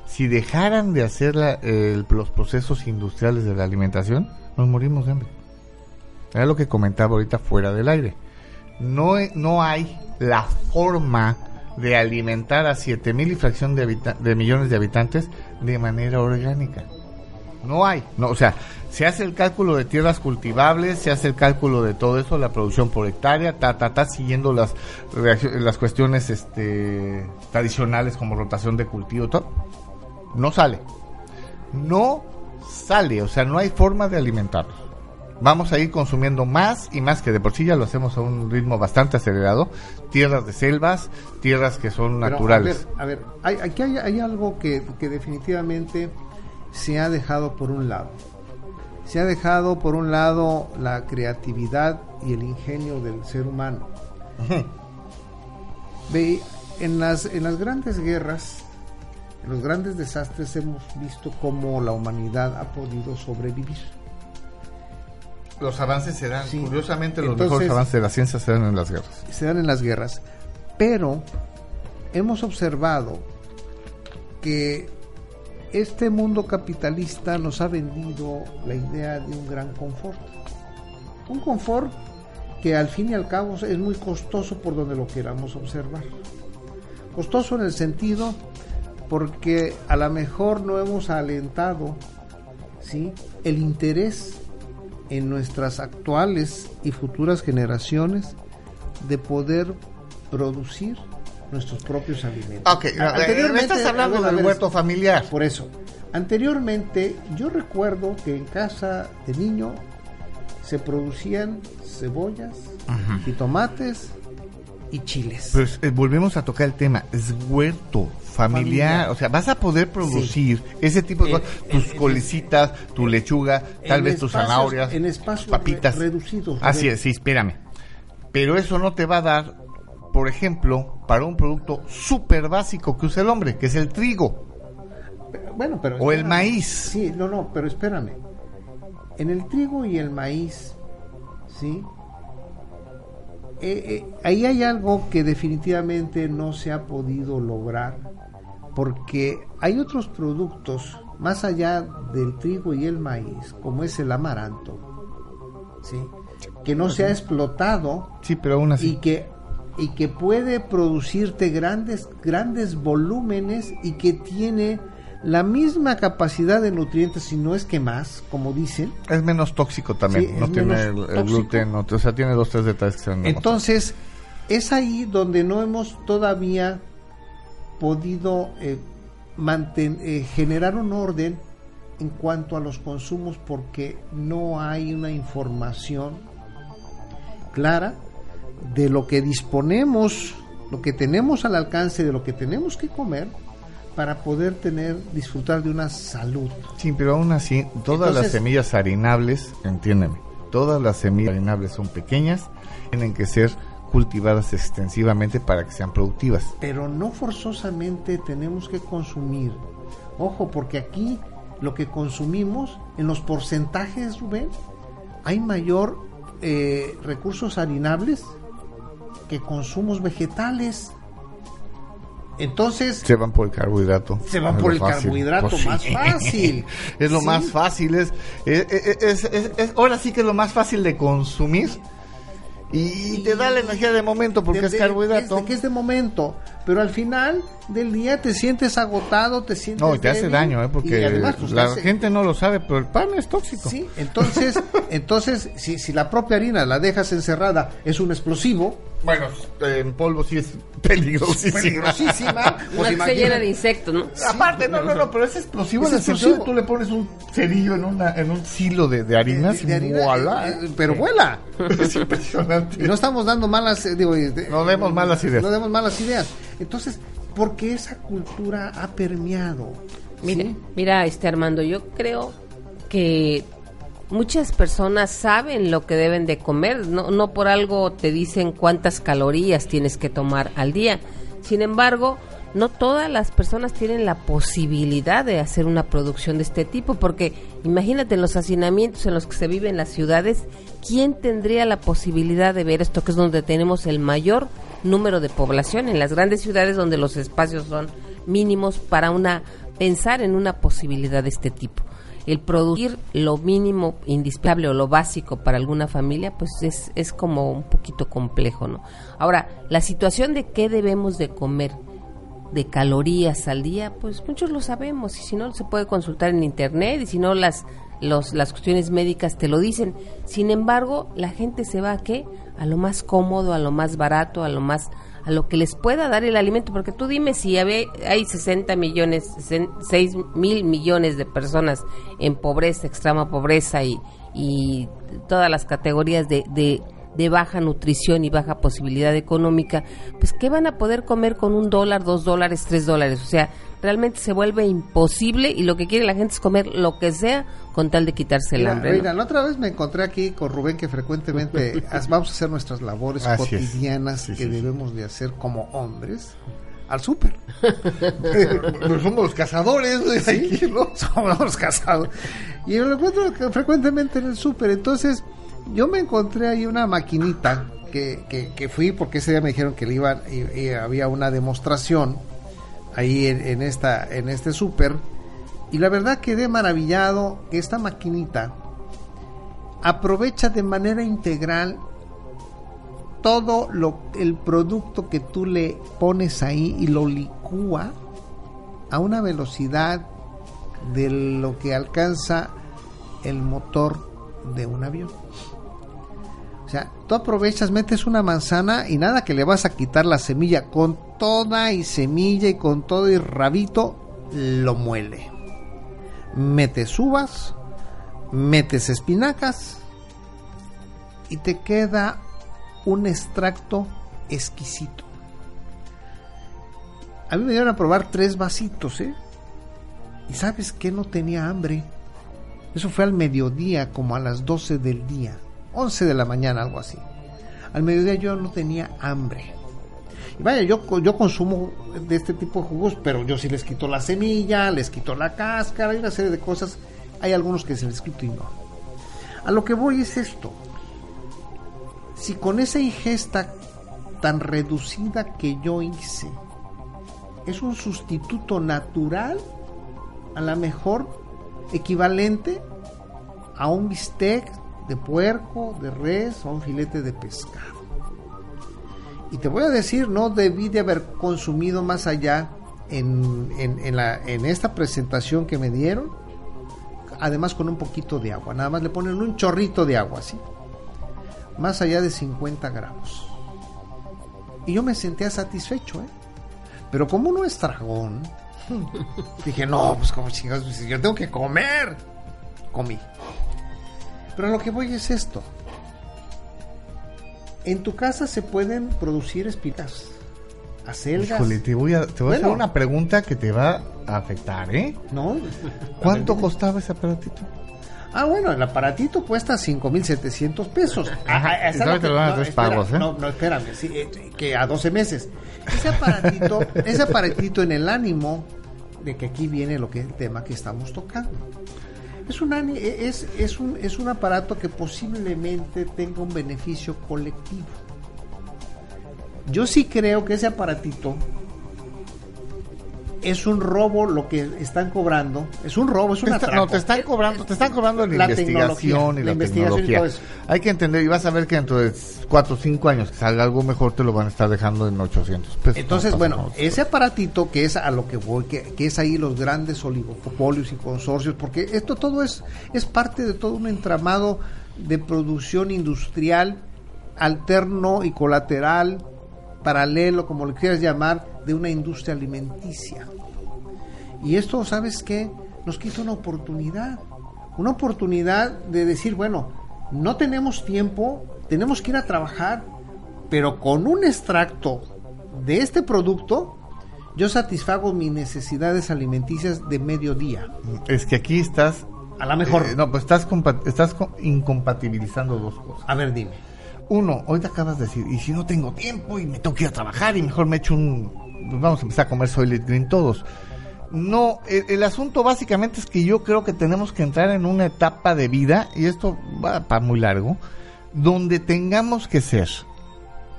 si dejaran de hacer la- el- los procesos industriales de la alimentación, nos morimos de hambre. Era lo que comentaba ahorita fuera del aire. No, he- no hay la forma de alimentar a 7 mil y fracción de, de millones de habitantes de manera orgánica. No hay. No, o sea, se hace el cálculo de tierras cultivables, se hace el cálculo de todo eso, la producción por hectárea, ta, ta, ta, siguiendo las, las cuestiones este, tradicionales como rotación de cultivo, todo. No sale. No sale, o sea, no hay forma de alimentarlos. Vamos a ir consumiendo más y más, que de por sí ya lo hacemos a un ritmo bastante acelerado. Tierras de selvas, tierras que son Pero, naturales. A ver, a ver, hay, aquí hay, hay algo que, que definitivamente se ha dejado por un lado. Se ha dejado por un lado la creatividad y el ingenio del ser humano. Ve, en las, en las grandes guerras, en los grandes desastres hemos visto cómo la humanidad ha podido sobrevivir. Los avances se dan, Sí. curiosamente los Entonces- mejores avances de la ciencia se dan en las guerras. se dan en las guerras. Pero hemos observado que este mundo capitalista nos ha vendido la idea de un gran confort. Un confort que al fin y al cabo es muy costoso por donde lo queramos observar. Costoso en el sentido porque a lo mejor no hemos alentado ¿sí? el interés en nuestras actuales y futuras generaciones de poder producir nuestros propios alimentos. Ok, me estás hablando del huerto familiar. Por eso, anteriormente yo recuerdo que en casa de niño se producían cebollas, jitomates y chiles. Pues eh, volvemos a tocar el tema, es huerto familiar, Familiar. o sea, vas a poder producir ese tipo de cosas, tus en- colecitas, tu lechuga, tal vez tus zanahorias, en espacios papitas. re- reducidos, Así es, sí, espérame. Pero eso no te va a dar, por ejemplo, para un producto súper básico que usa el hombre, que es el trigo. Bueno, pero O el maíz. Sí, no, no, pero espérame. En el trigo y el maíz, ¿sí? Eh, eh, ahí hay algo que definitivamente no se ha podido lograr porque hay otros productos más allá del trigo y el maíz, como es el amaranto, ¿sí? Que no se ha explotado Sí, pero aún así. y que y que puede producirte grandes grandes volúmenes y que tiene la misma capacidad de nutrientes si no es que más como dicen. Es menos tóxico también, Sí, no tiene el, gluten, no- o sea, tiene dos, tres detalles que entonces es ahí donde no hemos todavía podido eh, manten- eh, generar un orden en cuanto a los consumos porque no hay una información clara de lo que disponemos, lo que tenemos al alcance de lo que tenemos que comer para poder tener disfrutar de una salud. Sí, pero aún así, todas las semillas harinables, entiéndeme, todas las semillas harinables son pequeñas, tienen que ser cultivadas extensivamente para que sean productivas. pero no forzosamente tenemos que consumir. Ojo, porque aquí lo que consumimos en los porcentajes, Rubén, hay mayor eh, recursos harinables que consumos vegetales. Entonces, Se van por el carbohidrato. Se van por el carbohidrato más fácil. <laughs> es lo Sí. más fácil. Es, es, es- es- es- ahora sí que es lo más fácil de consumir. Y, te da la energía de momento porque de- es carbohidrato. de- que es de momento, pero al final del día te sientes agotado, te sientes No, y te hace débil, daño, ¿eh? y porque además, pues, la hace- gente no lo sabe, pero el pan es tóxico. Sí, entonces, <laughs> entonces si, si la propia harina la dejas encerrada, es un explosivo. Bueno, en polvo sí es peligrosísima. Peligrosísima. <laughs> Una que se llena de insectos, ¿no? Aparte, no, no, no, pero es explosivo. Es en el sentido de explosivo. Tú le pones un cerillo en, una, en un silo de, de harinas De- de y harina, ¡voilá! eh, eh, pero vuela. <laughs> Es impresionante. Y no estamos dando malas, eh, digo, eh, No demos malas ideas. No demos malas ideas. Entonces, porque esa cultura ha permeado. Mira, ¿sí? mira, este Armando, yo creo que muchas personas saben lo que deben de comer, no, no por algo te dicen cuántas calorías tienes que tomar al día. Sin embargo, no todas las personas tienen la posibilidad de hacer una producción de este tipo, porque imagínate en los hacinamientos en los que se vive en las ciudades, ¿quién tendría la posibilidad de ver esto que es donde tenemos el mayor número de población en las grandes ciudades donde los espacios son mínimos para una pensar en una posibilidad de este tipo? El producir lo mínimo indispensable o lo básico para alguna familia, pues es, es como un poquito complejo, ¿no? Ahora, la situación de qué debemos de comer de calorías al día, pues muchos lo sabemos y si no se puede consultar en internet y si no las los, las cuestiones médicas te lo dicen. Sin embargo, la gente se va a qué? A lo más cómodo, a lo más barato, a lo más a lo que les pueda dar el alimento, porque tú dime si hay, hay 60 millones, 6 mil millones de personas en pobreza, extrema pobreza y, y todas las categorías de, de, de baja nutrición y baja posibilidad económica, pues ¿qué van a poder comer con un dólar, dos dólares, tres dólares? O sea, realmente se vuelve imposible y lo que quiere la gente es comer lo que sea con tal de quitarse el Mira, hambre. ¿no? Reina, la otra vez me encontré aquí con Rubén que frecuentemente <laughs> vamos a hacer nuestras labores Así cotidianas Sí, que sí, sí. debemos de hacer como hombres al súper. <laughs> Pero somos los cazadores, güey, Sí, aquí, ¿no? <laughs> somos los casados. Y yo lo encuentro frecuentemente en el súper. Entonces, yo me encontré ahí una maquinita que, que, que fui porque ese día me dijeron que le iban y, y había una demostración ahí en, esta en este súper y la verdad quedé maravillado que esta maquinita aprovecha de manera integral todo lo el producto que tú le pones ahí y lo licúa a una velocidad de lo que alcanza el motor de un avión. Tú aprovechas, metes una manzana y nada que le vas a quitar la semilla con toda y semilla y con todo y rabito lo muele. Metes uvas, metes espinacas y te queda un extracto exquisito. A mí me dieron a probar tres vasitos, ¿eh? Y sabes que no tenía hambre. Eso fue al mediodía, como a las 12 del día. 11 de la mañana, algo así. Al mediodía yo no tenía hambre. Y vaya, yo, yo consumo de este tipo de jugos, pero yo sí les quito la semilla, les quito la cáscara, hay una serie de cosas. Hay algunos que se les quito y no. A lo que voy es esto. Si con esa ingesta tan reducida que yo hice es un sustituto natural, a lo mejor equivalente a un bistec de puerco, de res o un filete de pescado. Y te voy a decir, no debí de haber consumido más allá en, en- en la, en esta presentación que me dieron, además con un poquito de agua, nada más le ponen un chorrito de agua, ¿sí? Más allá de 50 gramos. Y yo me sentía satisfecho, ¿eh? Pero como uno es dragón, <laughs> dije, no, pues como chingados, pues, yo tengo que comer. Comí. Pero a lo que voy es esto. En tu casa se pueden producir espinacas, acelgas. Híjole, te voy a, te voy a hacer una pregunta que te va a afectar, ¿eh? ¿No? ¿Cuánto costaba ese aparatito? Ah, bueno, el aparatito cuesta 5.700 pesos. Ajá, Ah, es todavía lo te lo dan a tres espera, pagos, ¿eh? No, no, espérame, sí, eh, que a 12 meses. Ese aparatito, <laughs> ese aparatito en el ánimo de que aquí viene lo que es el tema que estamos tocando. Es un, ani- es, es, un, es un aparato que posiblemente tenga un beneficio colectivo. Yo sí creo que ese aparatito es un robo lo que están cobrando. Es un robo, es un Te está- atraco. no, te están cobrando, te están cobrando la, La investigación y la la, investigación y tecnología. todo eso. Hay que entender y vas a ver que dentro de 4 o 5 años que salga algo mejor te lo van a estar dejando en 800 pesos. Entonces, No, bueno, no, ese aparatito que es a lo que voy, que, que es ahí los grandes oligopolios y consorcios, porque esto todo es, es parte de todo un entramado de producción industrial alterno y colateral, paralelo, como le quieras llamar, de una industria alimenticia. Y esto, ¿sabes qué? Nos quita una oportunidad. Una oportunidad de decir, bueno, no tenemos tiempo, tenemos que ir a trabajar, pero con un extracto de este producto, yo satisfago mis necesidades alimenticias de mediodía. Es que aquí estás A lo mejor. Eh, no, pues estás estás co- incompatibilizando dos cosas. A ver, dime. Uno, ahorita acabas de decir, y si no tengo tiempo y me tengo que ir a trabajar y mejor me echo un... pues vamos a empezar a comer Soylent Green todos. No, el, el asunto básicamente es que yo creo que tenemos que entrar en una etapa de vida, y esto va para muy largo, donde tengamos que ser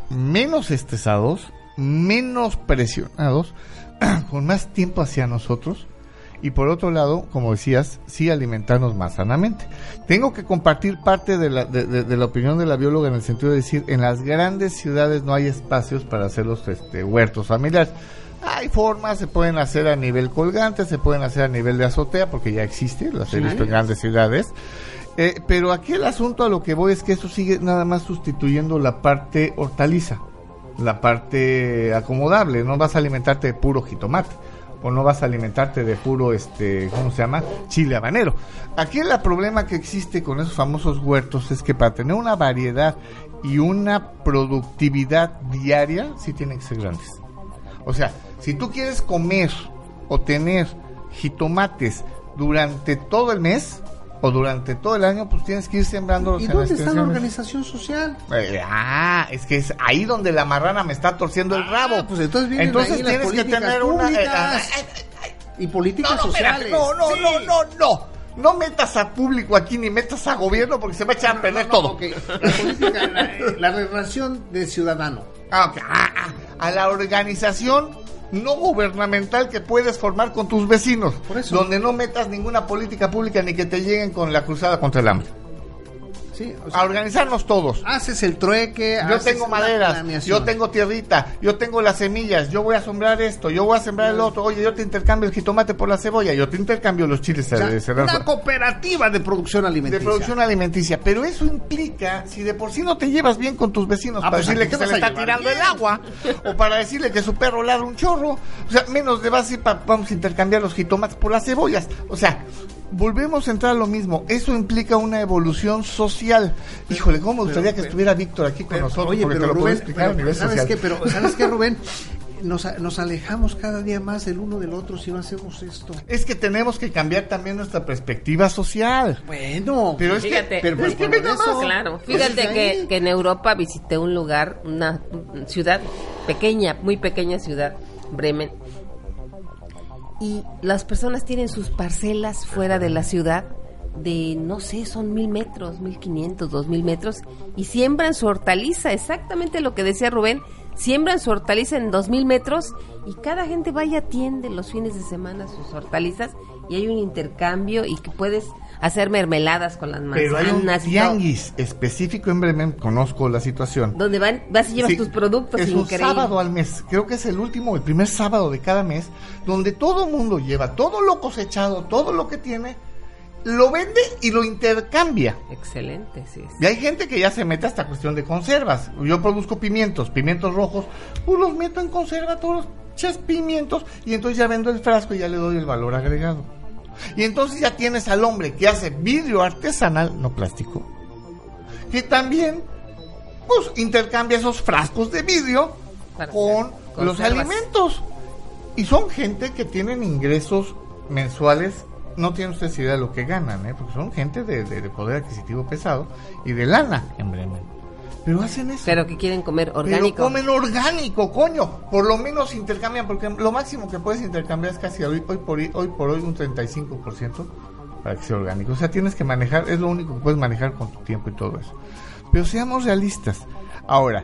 menos estresados, menos presionados, <clears throat> con más tiempo hacia nosotros, y por otro lado, como decías, sí alimentarnos más sanamente. Tengo que compartir parte de la, de, de- de la opinión de la bióloga en el sentido de decir, en las grandes ciudades no hay espacios para hacer los este, huertos familiares. Hay formas, se pueden hacer a nivel colgante, se pueden hacer a nivel de azotea, porque ya existe, las he Sí. visto en grandes ciudades. Eh, pero aquí el asunto a lo que voy es que eso sigue nada más sustituyendo la parte hortaliza, la parte acomodable. No vas a alimentarte de puro jitomate o no vas a alimentarte de puro, este, ¿cómo se llama? Chile habanero. Aquí el problema que existe con esos famosos huertos es que para tener una variedad y una productividad diaria, sí tienen que ser grandes. O sea, si tú quieres comer o tener jitomates durante todo el mes o durante todo el año, pues tienes que ir sembrándolos ¿Y en dónde está la organización social? Eh, ah, es que es ahí donde la marrana me está torciendo el rabo. Pues entonces Entonces ahí tienes que tener una... eh, públicas ah, y políticas no, no, sociales. no, no, Sí. no, no, no. No metas a público aquí ni metas a gobierno porque se va a echar a perder todo. Ok, La política, la, la relación de ciudadano. Ah, ok. Ah, ah, a la organización no gubernamental que puedes formar con tus vecinos. eso. Donde no metas ninguna política pública ni que te lleguen con la cruzada contra el hambre. Sí, o A organizarnos todos. haces el trueque. Yo haces tengo maderas, yo tengo tierrita, yo tengo las semillas, yo voy a sembrar esto, yo voy a sembrar el otro, oye, yo te intercambio el jitomate por la cebolla, yo te intercambio los chiles O sea, una cooperativa de producción de alimenticia. producción alimenticia, pero eso implica, si de por sí no te llevas bien con tus vecinos, Ah, para pues, decirle ¿a qué que se le está tirando el agua, <laughs> o para decirle que su perro ladra un chorro, o sea, menos de base vamos a intercambiar los jitomates por las cebollas, o sea, volvemos a entrar a lo mismo, eso implica una evolución social. Híjole, cómo me gustaría que pero- estuviera Víctor aquí con Pero, nosotros, oye, porque pero te lo puedo Rubén, explicar a pero, nivel ¿sabes social. qué? Pero, ¿sabes qué, Rubén? <laughs> Nos, nos alejamos cada día más del uno del otro si no hacemos esto. Es que tenemos que cambiar también nuestra perspectiva social. Bueno, Pero es Fíjate, que, pero es que por ve eso-. Claro, Pues fíjate que en Europa visité un lugar, una ciudad pequeña, muy pequeña ciudad, Bremen, y las personas tienen sus parcelas fuera de la ciudad de, no sé, son mil metros, mil quinientos, dos mil metros, y siembran su hortaliza, exactamente lo que decía Rubén, siembran su hortaliza en dos mil metros y cada gente va y atiende los fines de semana sus hortalizas y hay un intercambio y que puedes hacer mermeladas con las Pero hay un manzanas tianguis específico en Bremen, conozco la situación. donde van, vas y llevas Sí, tus productos es un increíble. sábado al mes, creo que es el último, el primer sábado de cada mes, donde todo el mundo lleva todo lo cosechado, todo lo que tiene, lo vende y lo intercambia. Excelente, sí. sí. Y hay gente que ya se mete hasta cuestión de conservas. Yo produzco pimientos, pimientos rojos, pues los meto en conserva todos los pimientos y entonces ya vendo el frasco y ya le doy el valor agregado. Y entonces ya tienes al hombre que hace vidrio artesanal, no plástico, que también pues intercambia esos frascos de vidrio Para con los alimentos. Y son gente que tienen ingresos mensuales, no tienen ustedes idea de lo que ganan, ¿eh? porque son gente de, de- de poder adquisitivo pesado y de lana en Bremen. Pero hacen eso. Pero que quieren comer Pero orgánico. comen orgánico, coño. Por lo menos intercambian, porque lo máximo que puedes intercambiar es casi hoy, hoy, por, hoy, hoy por hoy un 35% para que sea orgánico. O sea, tienes que manejar, es lo único que puedes manejar con tu tiempo y todo eso. Pero seamos realistas. Ahora,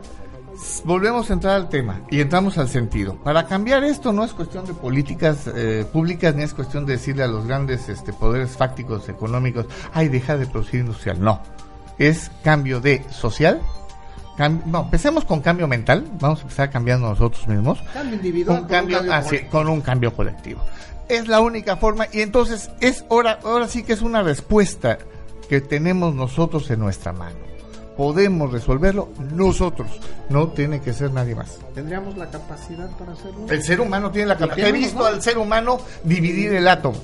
volvemos a entrar al tema y entramos al sentido. Para cambiar esto no es cuestión de políticas eh, públicas ni es cuestión de decirle a los grandes este, poderes fácticos económicos, ay, deja de producir industrial. No, es cambio de social. No, empecemos con cambio mental, vamos a empezar cambiando nosotros mismos. Cambio individual. Un con cambio, cambio así, colectivo. con un cambio colectivo. Es la única forma y entonces es hora, ahora sí que es una respuesta que tenemos nosotros en nuestra mano. Podemos resolverlo nosotros, no tiene que ser nadie más. ¿Tendríamos la capacidad para hacerlo? El ser humano tiene la capacidad. He visto ¿no? al ser humano dividir el átomo.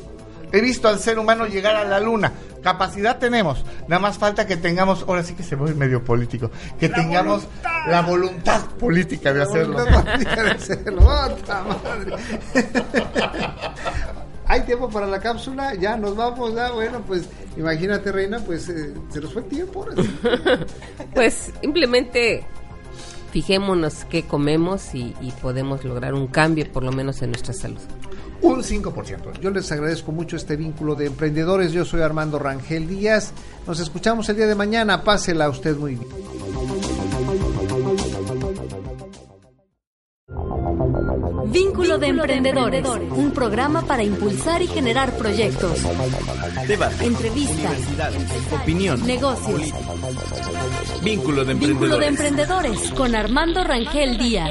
He visto al ser humano llegar a la luna. Capacidad tenemos. Nada más falta que tengamos, ahora sí que se vuelve medio político, que tengamos la voluntad política de hacerlo. Voluntad política de hacerlo. <laughs> ¡Otra madre! <laughs> Hay tiempo para la cápsula, ya nos vamos, ya, bueno, pues imagínate, Reina, pues eh, se nos fue el tiempo. <laughs> Pues simplemente fijémonos qué comemos y, y podemos lograr un cambio, por lo menos en nuestra salud. Un 5%. Yo les agradezco mucho este vínculo de emprendedores. Yo soy Armando Rangel Díaz. Nos escuchamos el día de mañana. Pásela usted muy bien. Vínculo de Emprendedores, un programa para impulsar y generar proyectos, Debate. entrevistas. Opinión. negocios. Vínculo de Vínculo de emprendedores. Emprendedores con Armando Rangel Díaz.